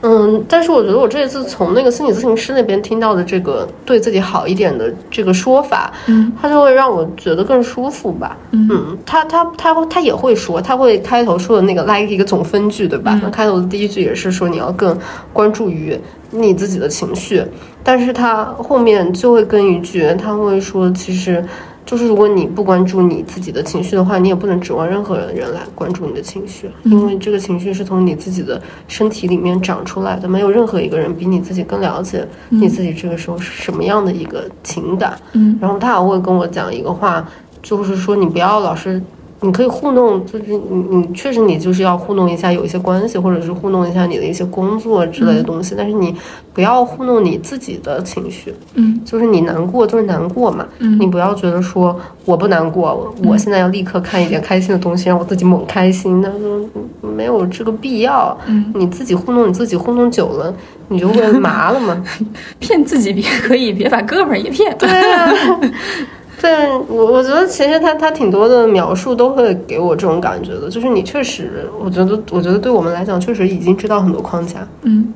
嗯，但是我觉得我这一次从那个心理咨询师那边听到的这个对自己好一点的这个说法，嗯，他就会让我觉得更舒服吧。嗯，他他他他也会说，他会开头说的那个 like 一个总分句，对吧？那开头的第一句也是说你要更关注于你自己的情绪，但是他后面就会跟一句，他会说其实。就是如果你不关注你自己的情绪的话，你也不能指望任何人来关注你的情绪，因为这个情绪是从你自己的身体里面长出来的，没有任何一个人比你自己更了解你自己这个时候是什么样的一个情感。嗯，然后他还会跟我讲一个话，就是说你不要老是。你可以糊弄，就是你你确实你就是要糊弄一下有一些关系，或者是糊弄一下你的一些工作之类的东西，但是你不要糊弄你自己的情绪，嗯，就是你难过就是难过嘛，嗯，你不要觉得说我不难过，我现在要立刻看一点开心的东西，让我自己猛开心，他说没有这个必要，嗯，你自己糊弄你自己糊弄久了，你就会麻了嘛，骗自己别可以，别把哥们儿也骗，对啊。对我，我觉得其实他他挺多的描述都会给我这种感觉的，就是你确实，我觉得我觉得对我们来讲，确实已经知道很多框架，嗯，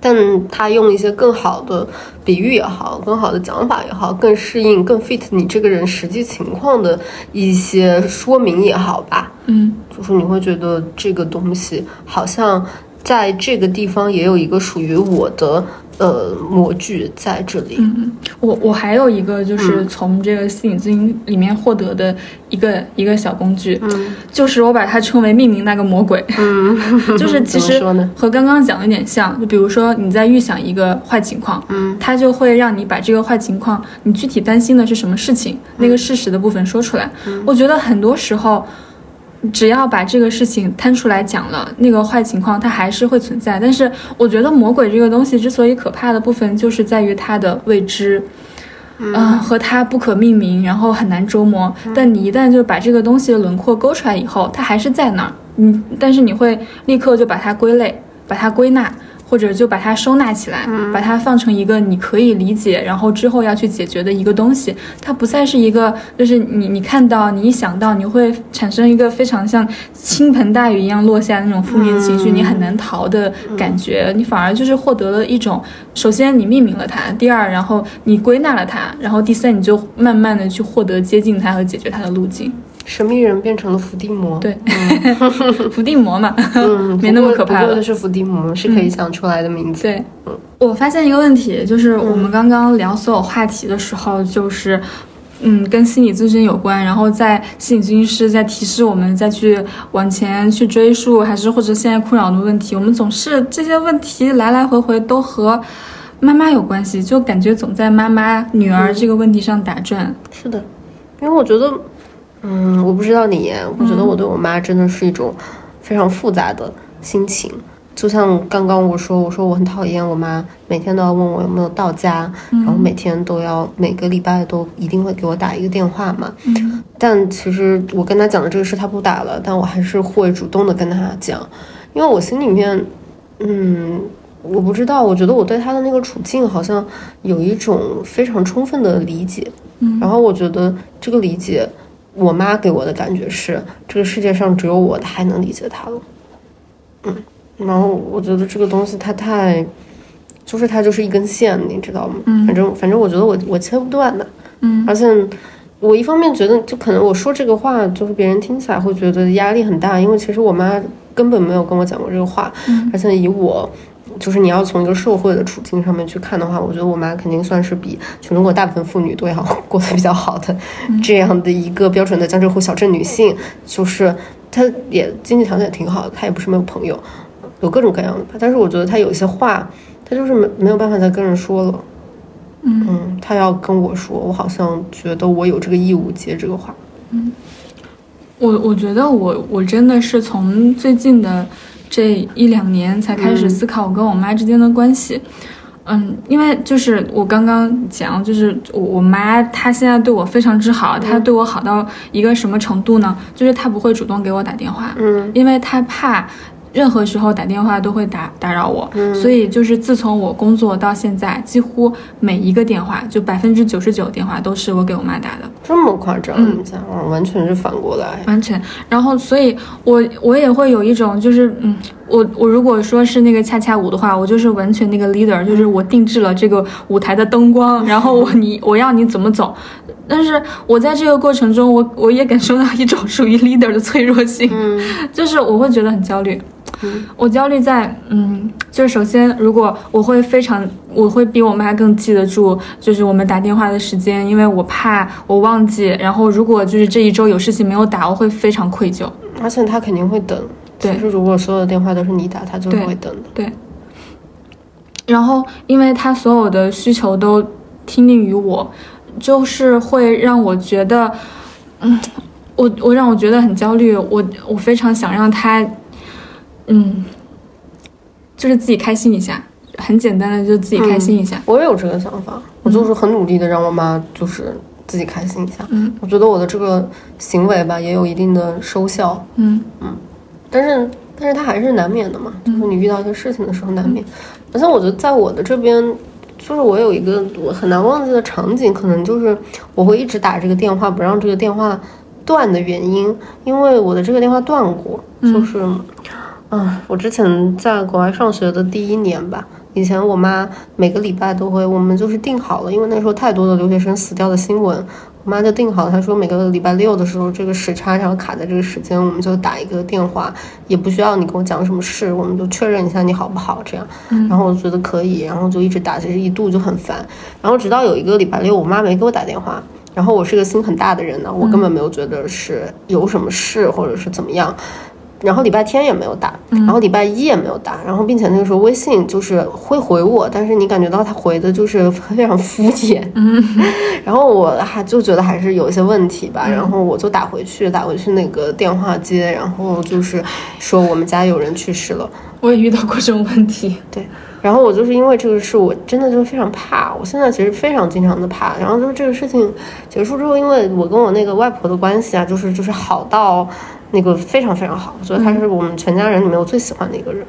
但他用一些更好的比喻也好，更好的讲法也好，更适应、更 fit 你这个人实际情况的一些说明也好吧，嗯，就是你会觉得这个东西好像在这个地方也有一个属于我的。呃，模具在这里。嗯嗯，我我还有一个就是从这个心理咨询里面获得的一个一个小工具，嗯，就是我把它称为命名那个魔鬼。嗯，就是其实和刚刚讲的有点像，就比如说你在预想一个坏情况，嗯，它就会让你把这个坏情况，你具体担心的是什么事情，那个事实的部分说出来。我觉得很多时候。只要把这个事情摊出来讲了，那个坏情况它还是会存在。但是我觉得魔鬼这个东西之所以可怕的部分，就是在于它的未知，嗯，和它不可命名，然后很难捉摸。但你一旦就把这个东西的轮廓勾出来以后，它还是在那儿，嗯，但是你会立刻就把它归类，把它归纳。或者就把它收纳起来，把它放成一个你可以理解，然后之后要去解决的一个东西。它不再是一个，就是你你看到你一想到，你会产生一个非常像倾盆大雨一样落下那种负面情绪，你很难逃的感觉。你反而就是获得了一种，首先你命名了它，第二，然后你归纳了它，然后第三，你就慢慢的去获得接近它和解决它的路径。神秘人变成了伏地魔，对，伏地魔嘛，嗯，没那么可怕。不过是伏地魔，是可以想出来的名字。对，我发现一个问题，就是我们刚刚聊所有话题的时候，就是嗯，跟心理咨询有关，然后在心理咨询师在提示我们再去往前去追溯，还是或者现在困扰的问题，我们总是这些问题来来回回都和妈妈有关系，就感觉总在妈妈女儿这个问题上打转。是的，因为我觉得。嗯，我不知道你，我觉得我对我妈真的是一种非常复杂的心情。就像刚刚我说，我说我很讨厌我妈每天都要问我有没有到家，然后每天都要每个礼拜都一定会给我打一个电话嘛。嗯。但其实我跟她讲的这个事，她不打了，但我还是会主动的跟她讲，因为我心里面，嗯，我不知道，我觉得我对她的那个处境好像有一种非常充分的理解。嗯。然后我觉得这个理解。我妈给我的感觉是，这个世界上只有我还能理解她了。嗯，然后我觉得这个东西它太，就是它就是一根线，你知道吗？嗯，反正反正我觉得我我切不断的。嗯，而且我一方面觉得，就可能我说这个话，就是别人听起来会觉得压力很大，因为其实我妈根本没有跟我讲过这个话。嗯，而且以我。就是你要从一个社会的处境上面去看的话，我觉得我妈肯定算是比全中国大部分妇女都要过得比较好的这样的一个标准的江浙沪小镇女性。就是她也经济条件也挺好的，她也不是没有朋友，有各种各样的吧。但是我觉得她有一些话，她就是没没有办法再跟人说了。嗯，她要跟我说，我好像觉得我有这个义务接这个话。嗯，我我觉得我我真的是从最近的这一两年才开始思考我跟我妈之间的关系。嗯，因为就是我刚刚讲，就是我我妈她现在对我非常之好，她对我好到一个什么程度呢？就是她不会主动给我打电话，嗯，因为她怕。任何时候打电话都会打打扰我，所以就是自从我工作到现在，几乎每一个电话，就百分之九十九电话都是我给我妈打的。这么夸张？嗯，完全是反过来。完全。然后，所以我我也会有一种，就是嗯，我我如果说是那个恰恰舞的话，我就是完全那个 leader，就是我定制了这个舞台的灯光，然后我你我要你怎么走。但是我在这个过程中，我我也感受到一种属于 leader 的脆弱性，就是我会觉得很焦虑。我焦虑在，嗯，就是首先，如果我会非常，我会比我妈更记得住，就是我们打电话的时间，因为我怕我忘记。然后，如果就是这一周有事情没有打，我会非常愧疚。而且他肯定会等。对，其实如果所有的电话都是你打，他就是会等的。对。然后，因为他所有的需求都听命于我，就是会让我觉得，嗯，我我让我觉得很焦虑。我我非常想让他。嗯，就是自己开心一下，很简单的，就自己开心一下。我也有这个想法，我就是很努力的让我妈就是自己开心一下。嗯，我觉得我的这个行为吧，也有一定的收效。嗯嗯，但是但是它还是难免的嘛，就是你遇到一些事情的时候难免。而且我觉得在我的这边，就是我有一个我很难忘记的场景，可能就是我会一直打这个电话，不让这个电话断的原因，因为我的这个电话断过，就是。嗯，我之前在国外上学的第一年吧，以前我妈每个礼拜都会，我们就是定好了，因为那时候太多的留学生死掉的新闻，我妈就定好，她说每个礼拜六的时候，这个时差然后卡在这个时间，我们就打一个电话，也不需要你跟我讲什么事，我们就确认一下你好不好这样，然后我觉得可以，然后就一直打，其实一度就很烦，然后直到有一个礼拜六，我妈没给我打电话，然后我是个心很大的人呢，我根本没有觉得是有什么事或者是怎么样。然后礼拜天也没有打，然后礼拜一也没有打，然后并且那个时候微信就是会回我，但是你感觉到他回的就是非常敷衍，然后我还就觉得还是有一些问题吧，然后我就打回去，打回去那个电话接，然后就是说我们家有人去世了。我也遇到过这种问题，对，然后我就是因为这个事，我真的就非常怕，我现在其实非常经常的怕，然后就是这个事情结束之后，因为我跟我那个外婆的关系啊，就是就是好到。那个非常非常好，我觉得他是我们全家人里面我最喜欢的一个人。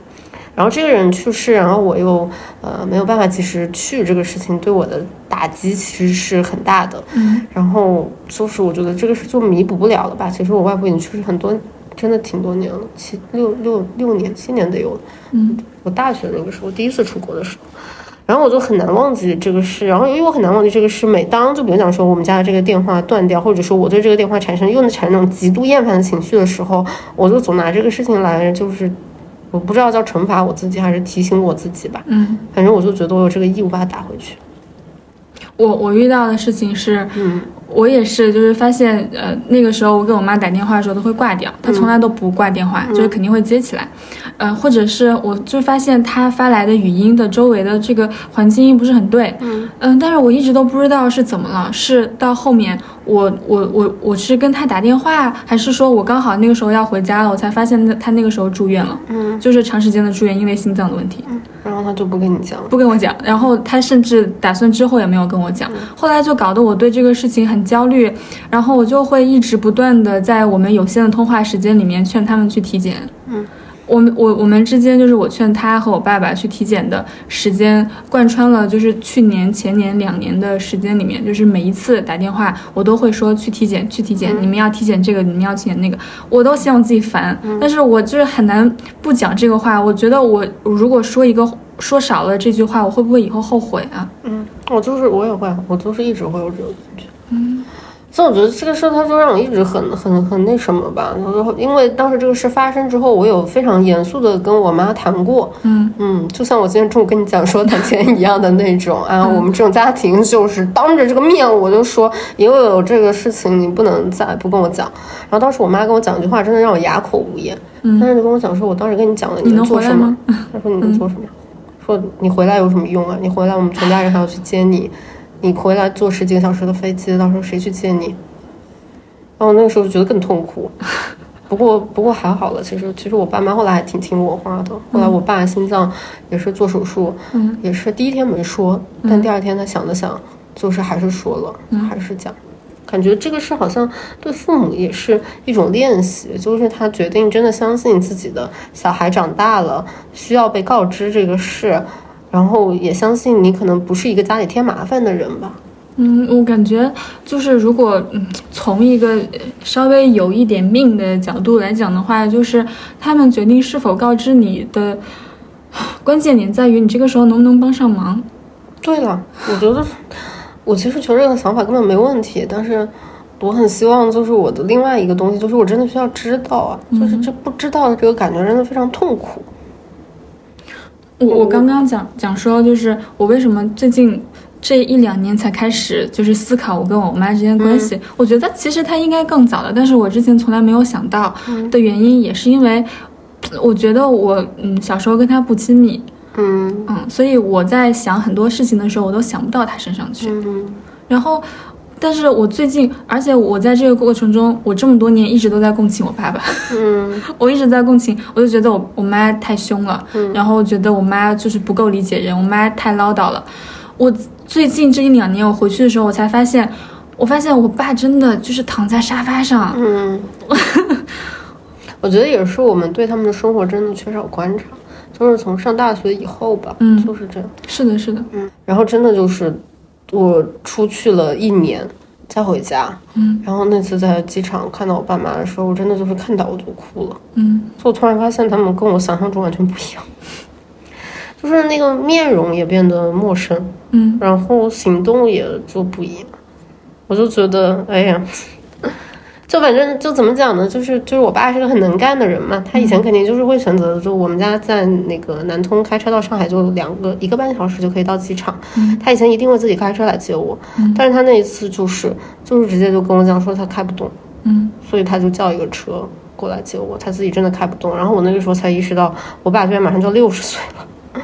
然后这个人去世，然后我又呃没有办法及时去，这个事情对我的打击其实是很大的。嗯。然后就是我觉得这个是就弥补不了了吧。其实我外婆已经去世很多，真的挺多年了，七六六六年七年得有。嗯。我大学那个时候第一次出国的时候。然后我就很难忘记这个事，然后因为我很难忘记这个事，每当就比如讲说我们家的这个电话断掉，或者说我对这个电话产生又能产生那种极度厌烦的情绪的时候，我就总拿这个事情来，就是我不知道叫惩罚我自己还是提醒我自己吧，嗯，反正我就觉得我有这个义务把它打回去。我我遇到的事情是，嗯，我也是，就是发现，呃，那个时候我给我妈打电话的时候都会挂掉，她从来都不挂电话，就是肯定会接起来。呃，或者是我就发现她发来的语音的周围的这个环境音不是很对，嗯。嗯，但是我一直都不知道是怎么了，是到后面我我我我是跟他打电话，还是说我刚好那个时候要回家了，我才发现他他那个时候住院了，嗯，就是长时间的住院，因为心脏的问题，嗯，然后他就不跟你讲，不跟我讲，然后他甚至打算之后也没有跟我讲，后来就搞得我对这个事情很焦虑，然后我就会一直不断的在我们有限的通话时间里面劝他们去体检，嗯。我们我我们之间就是我劝他和我爸爸去体检的时间贯穿了，就是去年前年两年的时间里面，就是每一次打电话我都会说去体检去体检，你们要体检这个，你们要体检那个，我都嫌我自己烦，但是我就是很难不讲这个话。我觉得我如果说一个说少了这句话，我会不会以后后悔啊？嗯，我就是我也会，我就是一直会有这个感觉。嗯。所以我觉得这个事，它就让我一直很很很那什么吧。然后因为当时这个事发生之后，我有非常严肃的跟我妈谈过。嗯嗯，就像我今天中午跟你讲说谈钱一样的那种啊。我们这种家庭就是当着这个面，我就说因为有这个事情，你不能再不跟我讲。然后当时我妈跟我讲一句话，真的让我哑口无言。嗯，但是就跟我讲说，我当时跟你讲了，你能做什么？她说你能做什么？说你回来有什么用啊？你回来我们全家人还要去接你，你回来坐十几个小时的飞机，到时候谁去接你？然后那个时候就觉得更痛苦。不过不过还好了，其实其实我爸妈后来还挺听我话的。后来我爸心脏也是做手术，嗯也是第一天没说，但第二天他想了想，就是还是说了，还是讲。感觉这个事好像对父母也是一种练习，就是他决定真的相信自己的小孩长大了需要被告知这个事，然后也相信你可能不是一个家里添麻烦的人吧。嗯，我感觉就是如果嗯从一个呃稍微有一点命的角度来讲的话，就是他们决定是否告知你的关键点在于你这个时候能不能帮上忙。对了，我觉得我其实觉得这个想法根本没问题，但是我很希望就是我的另外一个东西，就是我真的需要知道啊，就是这不知道的这个感觉真的非常痛苦。我我刚刚讲讲说，就是我为什么最近这一两年才开始就是思考我跟我妈之间的关系。我觉得其实她应该更早的，但是我之前从来没有想到的原因，也是因为我觉得我嗯小时候跟她不亲密，嗯嗯，所以我在想很多事情的时候，我都想不到她身上去。嗯然后，但是我最近，而且我在这个过程中，我这么多年一直都在共情我爸爸。嗯。我一直在共情，我就觉得我我妈太凶了，嗯。然后觉得我妈就是不够理解人，我妈太唠叨了。我最近这一两年，我回去的时候，我才发现，我发现我爸真的就是躺在沙发上，嗯，我觉得也是我们对他们的生活真的缺少观察，就是从上大学以后吧，嗯。就是这样。是的，是的，嗯，然后真的就是我出去了一年再回家，嗯。然后那次在机场看到我爸妈的时候，我真的就是看到我就哭了。嗯。就我突然发现他们跟我想象中完全不一样，就是那个面容也变得陌生，嗯。然后行动也就不一样。我就觉得，哎呀，就反正就怎么讲呢，就是就是我爸是个很能干的人嘛，他以前肯定就是会选择，就我们家在那个南通开车到上海就两个一个半小时就可以到机场，他以前一定会自己开车来接我，但是他那一次就是就是直接就跟我讲说他开不动。嗯所以他就叫一个车过来接我，他自己真的开不动。然后我那个时候才意识到，我爸居然马上就要六十岁了，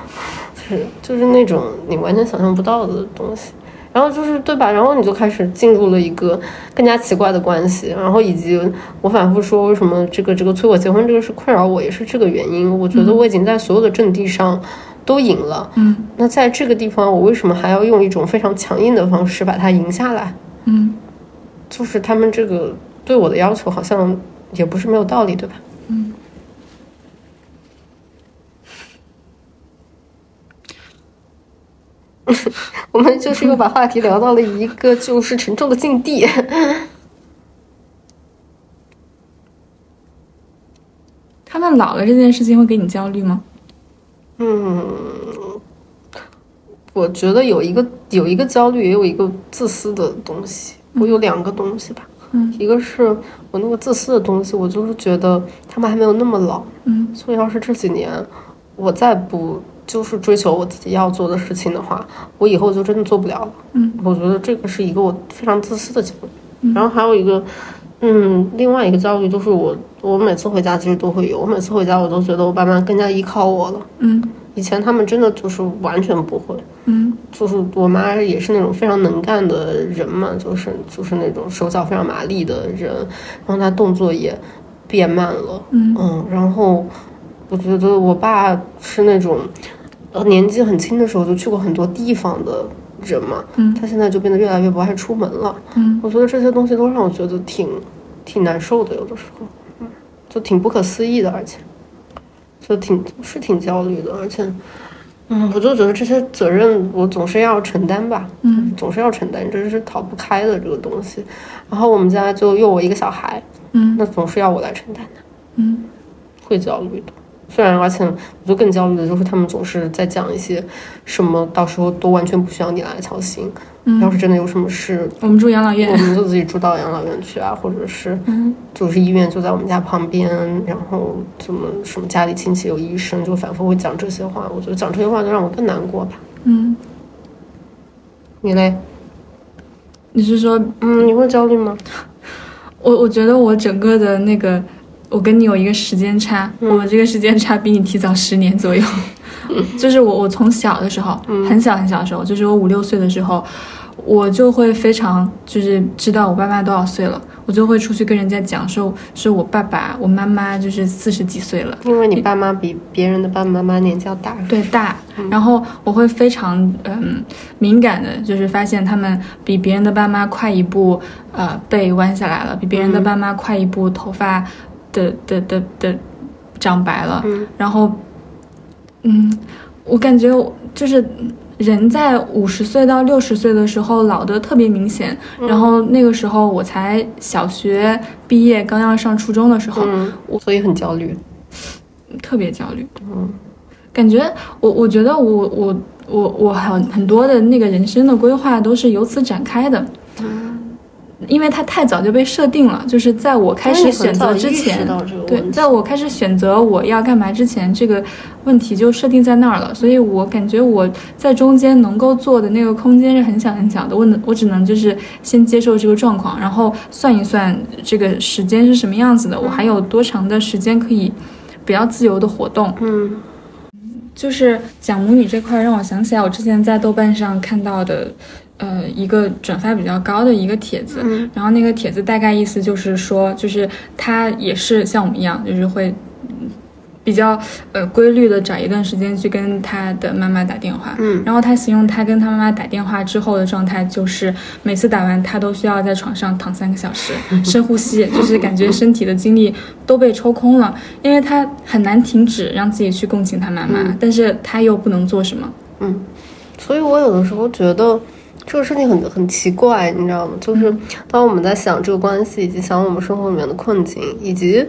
就是就是那种你完全想象不到的东西。然后就是对吧？然后你就开始进入了一个更加奇怪的关系，然后以及我反复说为什么这个这个催我结婚这个是困扰我，也是这个原因。我觉得我已经在所有的阵地上都赢了，嗯那在这个地方，我为什么还要用一种非常强硬的方式把它赢下来？嗯就是他们这个对我的要求好像也不是没有道理，对吧？我们就是又把话题聊到了一个就是沉重的境地。他们老了这件事情会给你焦虑吗？嗯，我觉得有一个有一个焦虑，也有一个自私的东西。我有两个东西吧，嗯，一个是我那个自私的东西，我就是觉得他们还没有那么老，嗯所以要是这几年我再不就是追求我自己要做的事情的话，我以后就真的做不了了。嗯，我觉得这个是一个我非常自私的焦虑。然后还有一个，嗯，另外一个焦虑就是我我每次回家其实都会有，我每次回家我都觉得我爸妈更加依靠我了。嗯。以前他们真的就是完全不会，嗯。就是我妈也是那种非常能干的人嘛，就是就是那种手脚非常麻利的人，然后她动作也变慢了，嗯然后我觉得我爸是那种，呃，年纪很轻的时候就去过很多地方的人嘛，嗯他现在就变得越来越不爱出门了，嗯我觉得这些东西都让我觉得挺挺难受的，有的时候，嗯，就挺不可思议的，而且就挺是挺焦虑的，而且，嗯，我就觉得这些责任我总是要承担吧，嗯，总是要承担，这是逃不开的这个东西。然后我们家就又我一个小孩，嗯那总是要我来承担的，嗯会焦虑的。虽然，而且我就更焦虑的就是他们总是在讲一些什么，到时候都完全不需要你来操心。嗯要是真的有什么事，我们住养老院我。们就自己住到养老院去啊，或者是嗯就是医院就在我们家旁边，然后怎么什么家里亲戚有医生，就反复会讲这些话。我觉得讲这些话就让我更难过吧。嗯，你嘞？你是说嗯，你会焦虑吗？我我觉得我整个的那个，我跟你有一个时间差，嗯。我这个时间差比你提早十年左右。就是我我从小的时候，嗯。很小很小的时候，就是我五六岁的时候，我就会非常就是知道我爸妈多少岁了，我我就会出去跟人家讲说，说我爸爸、我妈妈就是四十几岁了，因为你爸妈比别人的爸爸妈妈年纪要大，对大，然后我会非常嗯敏感的，就是发现他们比别人的爸妈快一步，呃，背弯下来了，比别人的爸妈快一步，头发的的的的长白了，然后，嗯，我感觉就是人在五十岁到六十岁的时候老的特别明显，然后那个时候我才小学毕业，刚要上初中的时候，我所以很焦虑，特别焦虑，嗯，感觉我我觉得我我我我很很多的那个人生的规划都是由此展开的。因为它太早就被设定了，就是在我开始选择之前，对，在我开始选择我要干嘛之前，这个问题就设定在那儿了。所以我感觉我在中间能够做的那个空间是很小很小的。我能，我只能就是先接受这个状况，然后算一算这个时间是什么样子的，我还有多长的时间可以比较自由的活动。嗯，就是讲母女这块，让我想起来我之前在豆瓣上看到的。呃，一个转发比较高的一个帖子，然后那个帖子大概意思就是说，就是他也是像我们一样，就是会比较呃规律的找一段时间去跟他的妈妈打电话，嗯，然后他形容他跟他妈妈打电话之后的状态，就是每次打完他都需要在床上躺三个小时，深呼吸，就是感觉身体的精力都被抽空了，因为他很难停止让自己去共情他妈妈，但是他又不能做什么，嗯，所以我有的时候觉得。这个事情很很奇怪，你知道吗？就是当我们在想这个关系，以及想我们生活里面的困境，以及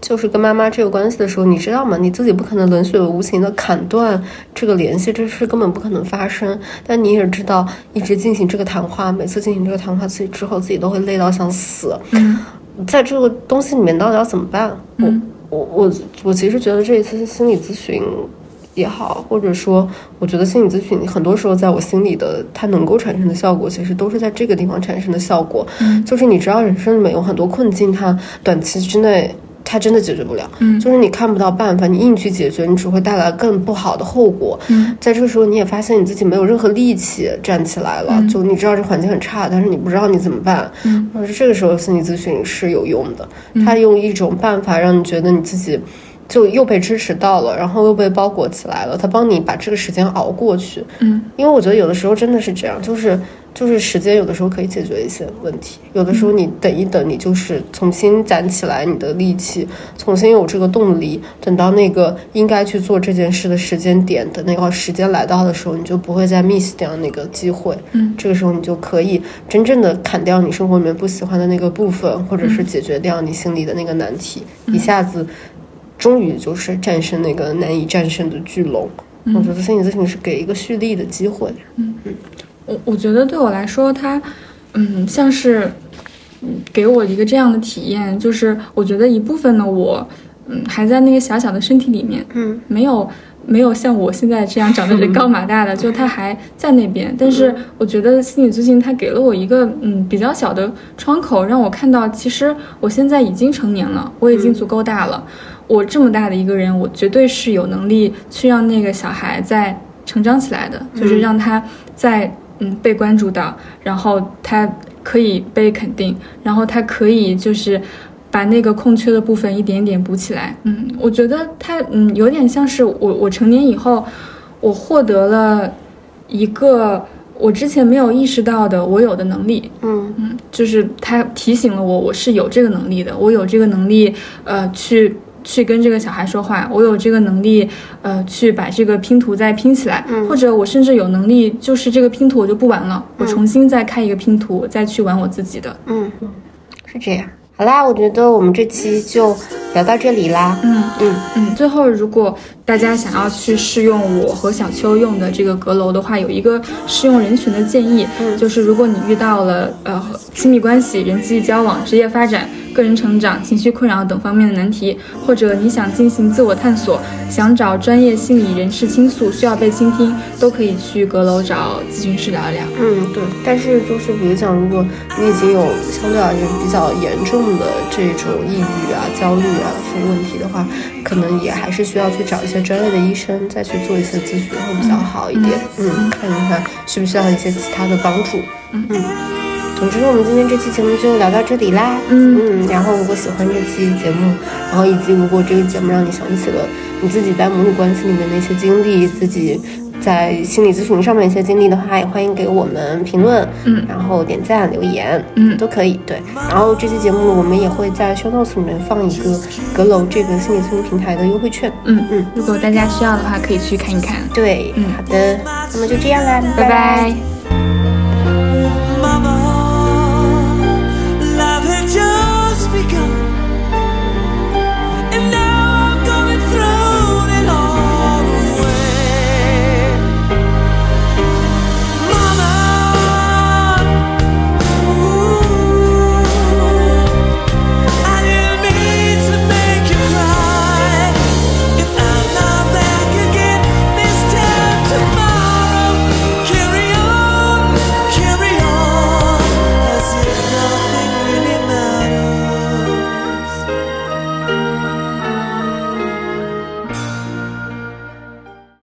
就是跟妈妈这个关系的时候，你知道吗？你自己不可能冷血无情的砍断这个联系，这事根本不可能发生。但你也知道，一直进行这个谈话，每次进行这个谈话，自己之后自己都会累到想死。嗯，在这个东西里面到底要怎么办？我我我我其实觉得这一次心理咨询。也好，或者说，我觉得心理咨询很多时候在我心里的它能够产生的效果，其实都是在这个地方产生的效果。嗯，就是你知道，人生里面有很多困境，它短期之内它真的解决不了。嗯，就是你看不到办法，你硬去解决，你只会带来更不好的后果。嗯，在这个时候，你也发现你自己没有任何力气站起来了。就你知道这环境很差，但是你不知道你怎么办。嗯，而这个时候心理咨询是有用的，它用一种办法让你觉得你自己。就又被支持到了，然后又被包裹起来了。他帮你把这个时间熬过去，嗯，因为我觉得有的时候真的是这样，就是就是时间有的时候可以解决一些问题，有的时候你等一等，你就是重新攒起来你的力气，重新有这个动力，等到那个应该去做这件事的时间点的那个时间来到的时候，你就不会再 miss 掉那个机会，嗯，这个时候你就可以真正的砍掉你生活里面不喜欢的那个部分，或者是解决掉你心里的那个难题，一下子。终于就是战胜那个难以战胜的巨龙，我觉得心理咨询是给一个蓄力的机会。嗯。嗯，我我觉得对我来说，它嗯像是给我一个这样的体验，就是我觉得一部分的我嗯还在那个小小的身体里面，嗯，没有没有像我现在这样长得人高马大的，就他还在那边。但是我觉得心理咨询它给了我一个嗯比较小的窗口，让我看到其实我现在已经成年了，我已经足够大了。我这么大的一个人，我绝对是有能力去让那个小孩在成长起来的，就是让他在嗯被关注到，然后他可以被肯定，然后他可以就是把那个空缺的部分一点点补起来。嗯，我觉得他嗯有点像是我我成年以后，我获得了一个我之前没有意识到的我有的能力。嗯嗯，就是他提醒了我，我是有这个能力的，我有这个能力，呃，去。去跟这个小孩说话，我有这个能力，呃，去把这个拼图再拼起来，或者我甚至有能力，就是这个拼图我就不玩了，我重新再开一个拼图，再去玩我自己的。嗯，是这样。好啦，我觉得我们这期就聊到这里啦。嗯嗯嗯。最后，如果大家想要去试用我和小邱用的这个阁楼的话，有一个适用人群的建议，就是如果你遇到了呃亲密关系、人际交往、职业发展。个人成长、情绪困扰等方面的难题，或者你想进行自我探索，想找专业心理人士倾诉，需要被倾听，都可以去阁楼找咨询师聊一聊。嗯，对。但是就是比如讲，如果你已经有相对而言比较严重的这种抑郁啊、焦虑啊这些问题的话，可能也还是需要去找一些专业的医生再去做一些咨询会比较好一点。嗯，看一看需不需要一些其他的帮助。嗯嗯。总之，我们今天这期节目就聊到这里啦。嗯嗯，然后如果喜欢这期节目，然后以及如果这个节目让你想起了你自己在母女关系里面的一些经历，自己在心理咨询上面一些经历的话，也欢迎给我们评论，嗯然后点赞、留言，嗯都可以。对，然后这期节目我们也会在 show notes 里面放一个阁楼这个心理咨询平台的优惠券。嗯嗯，如果大家需要的话，可以去看一看。对，嗯好的，那么就这样啦，拜拜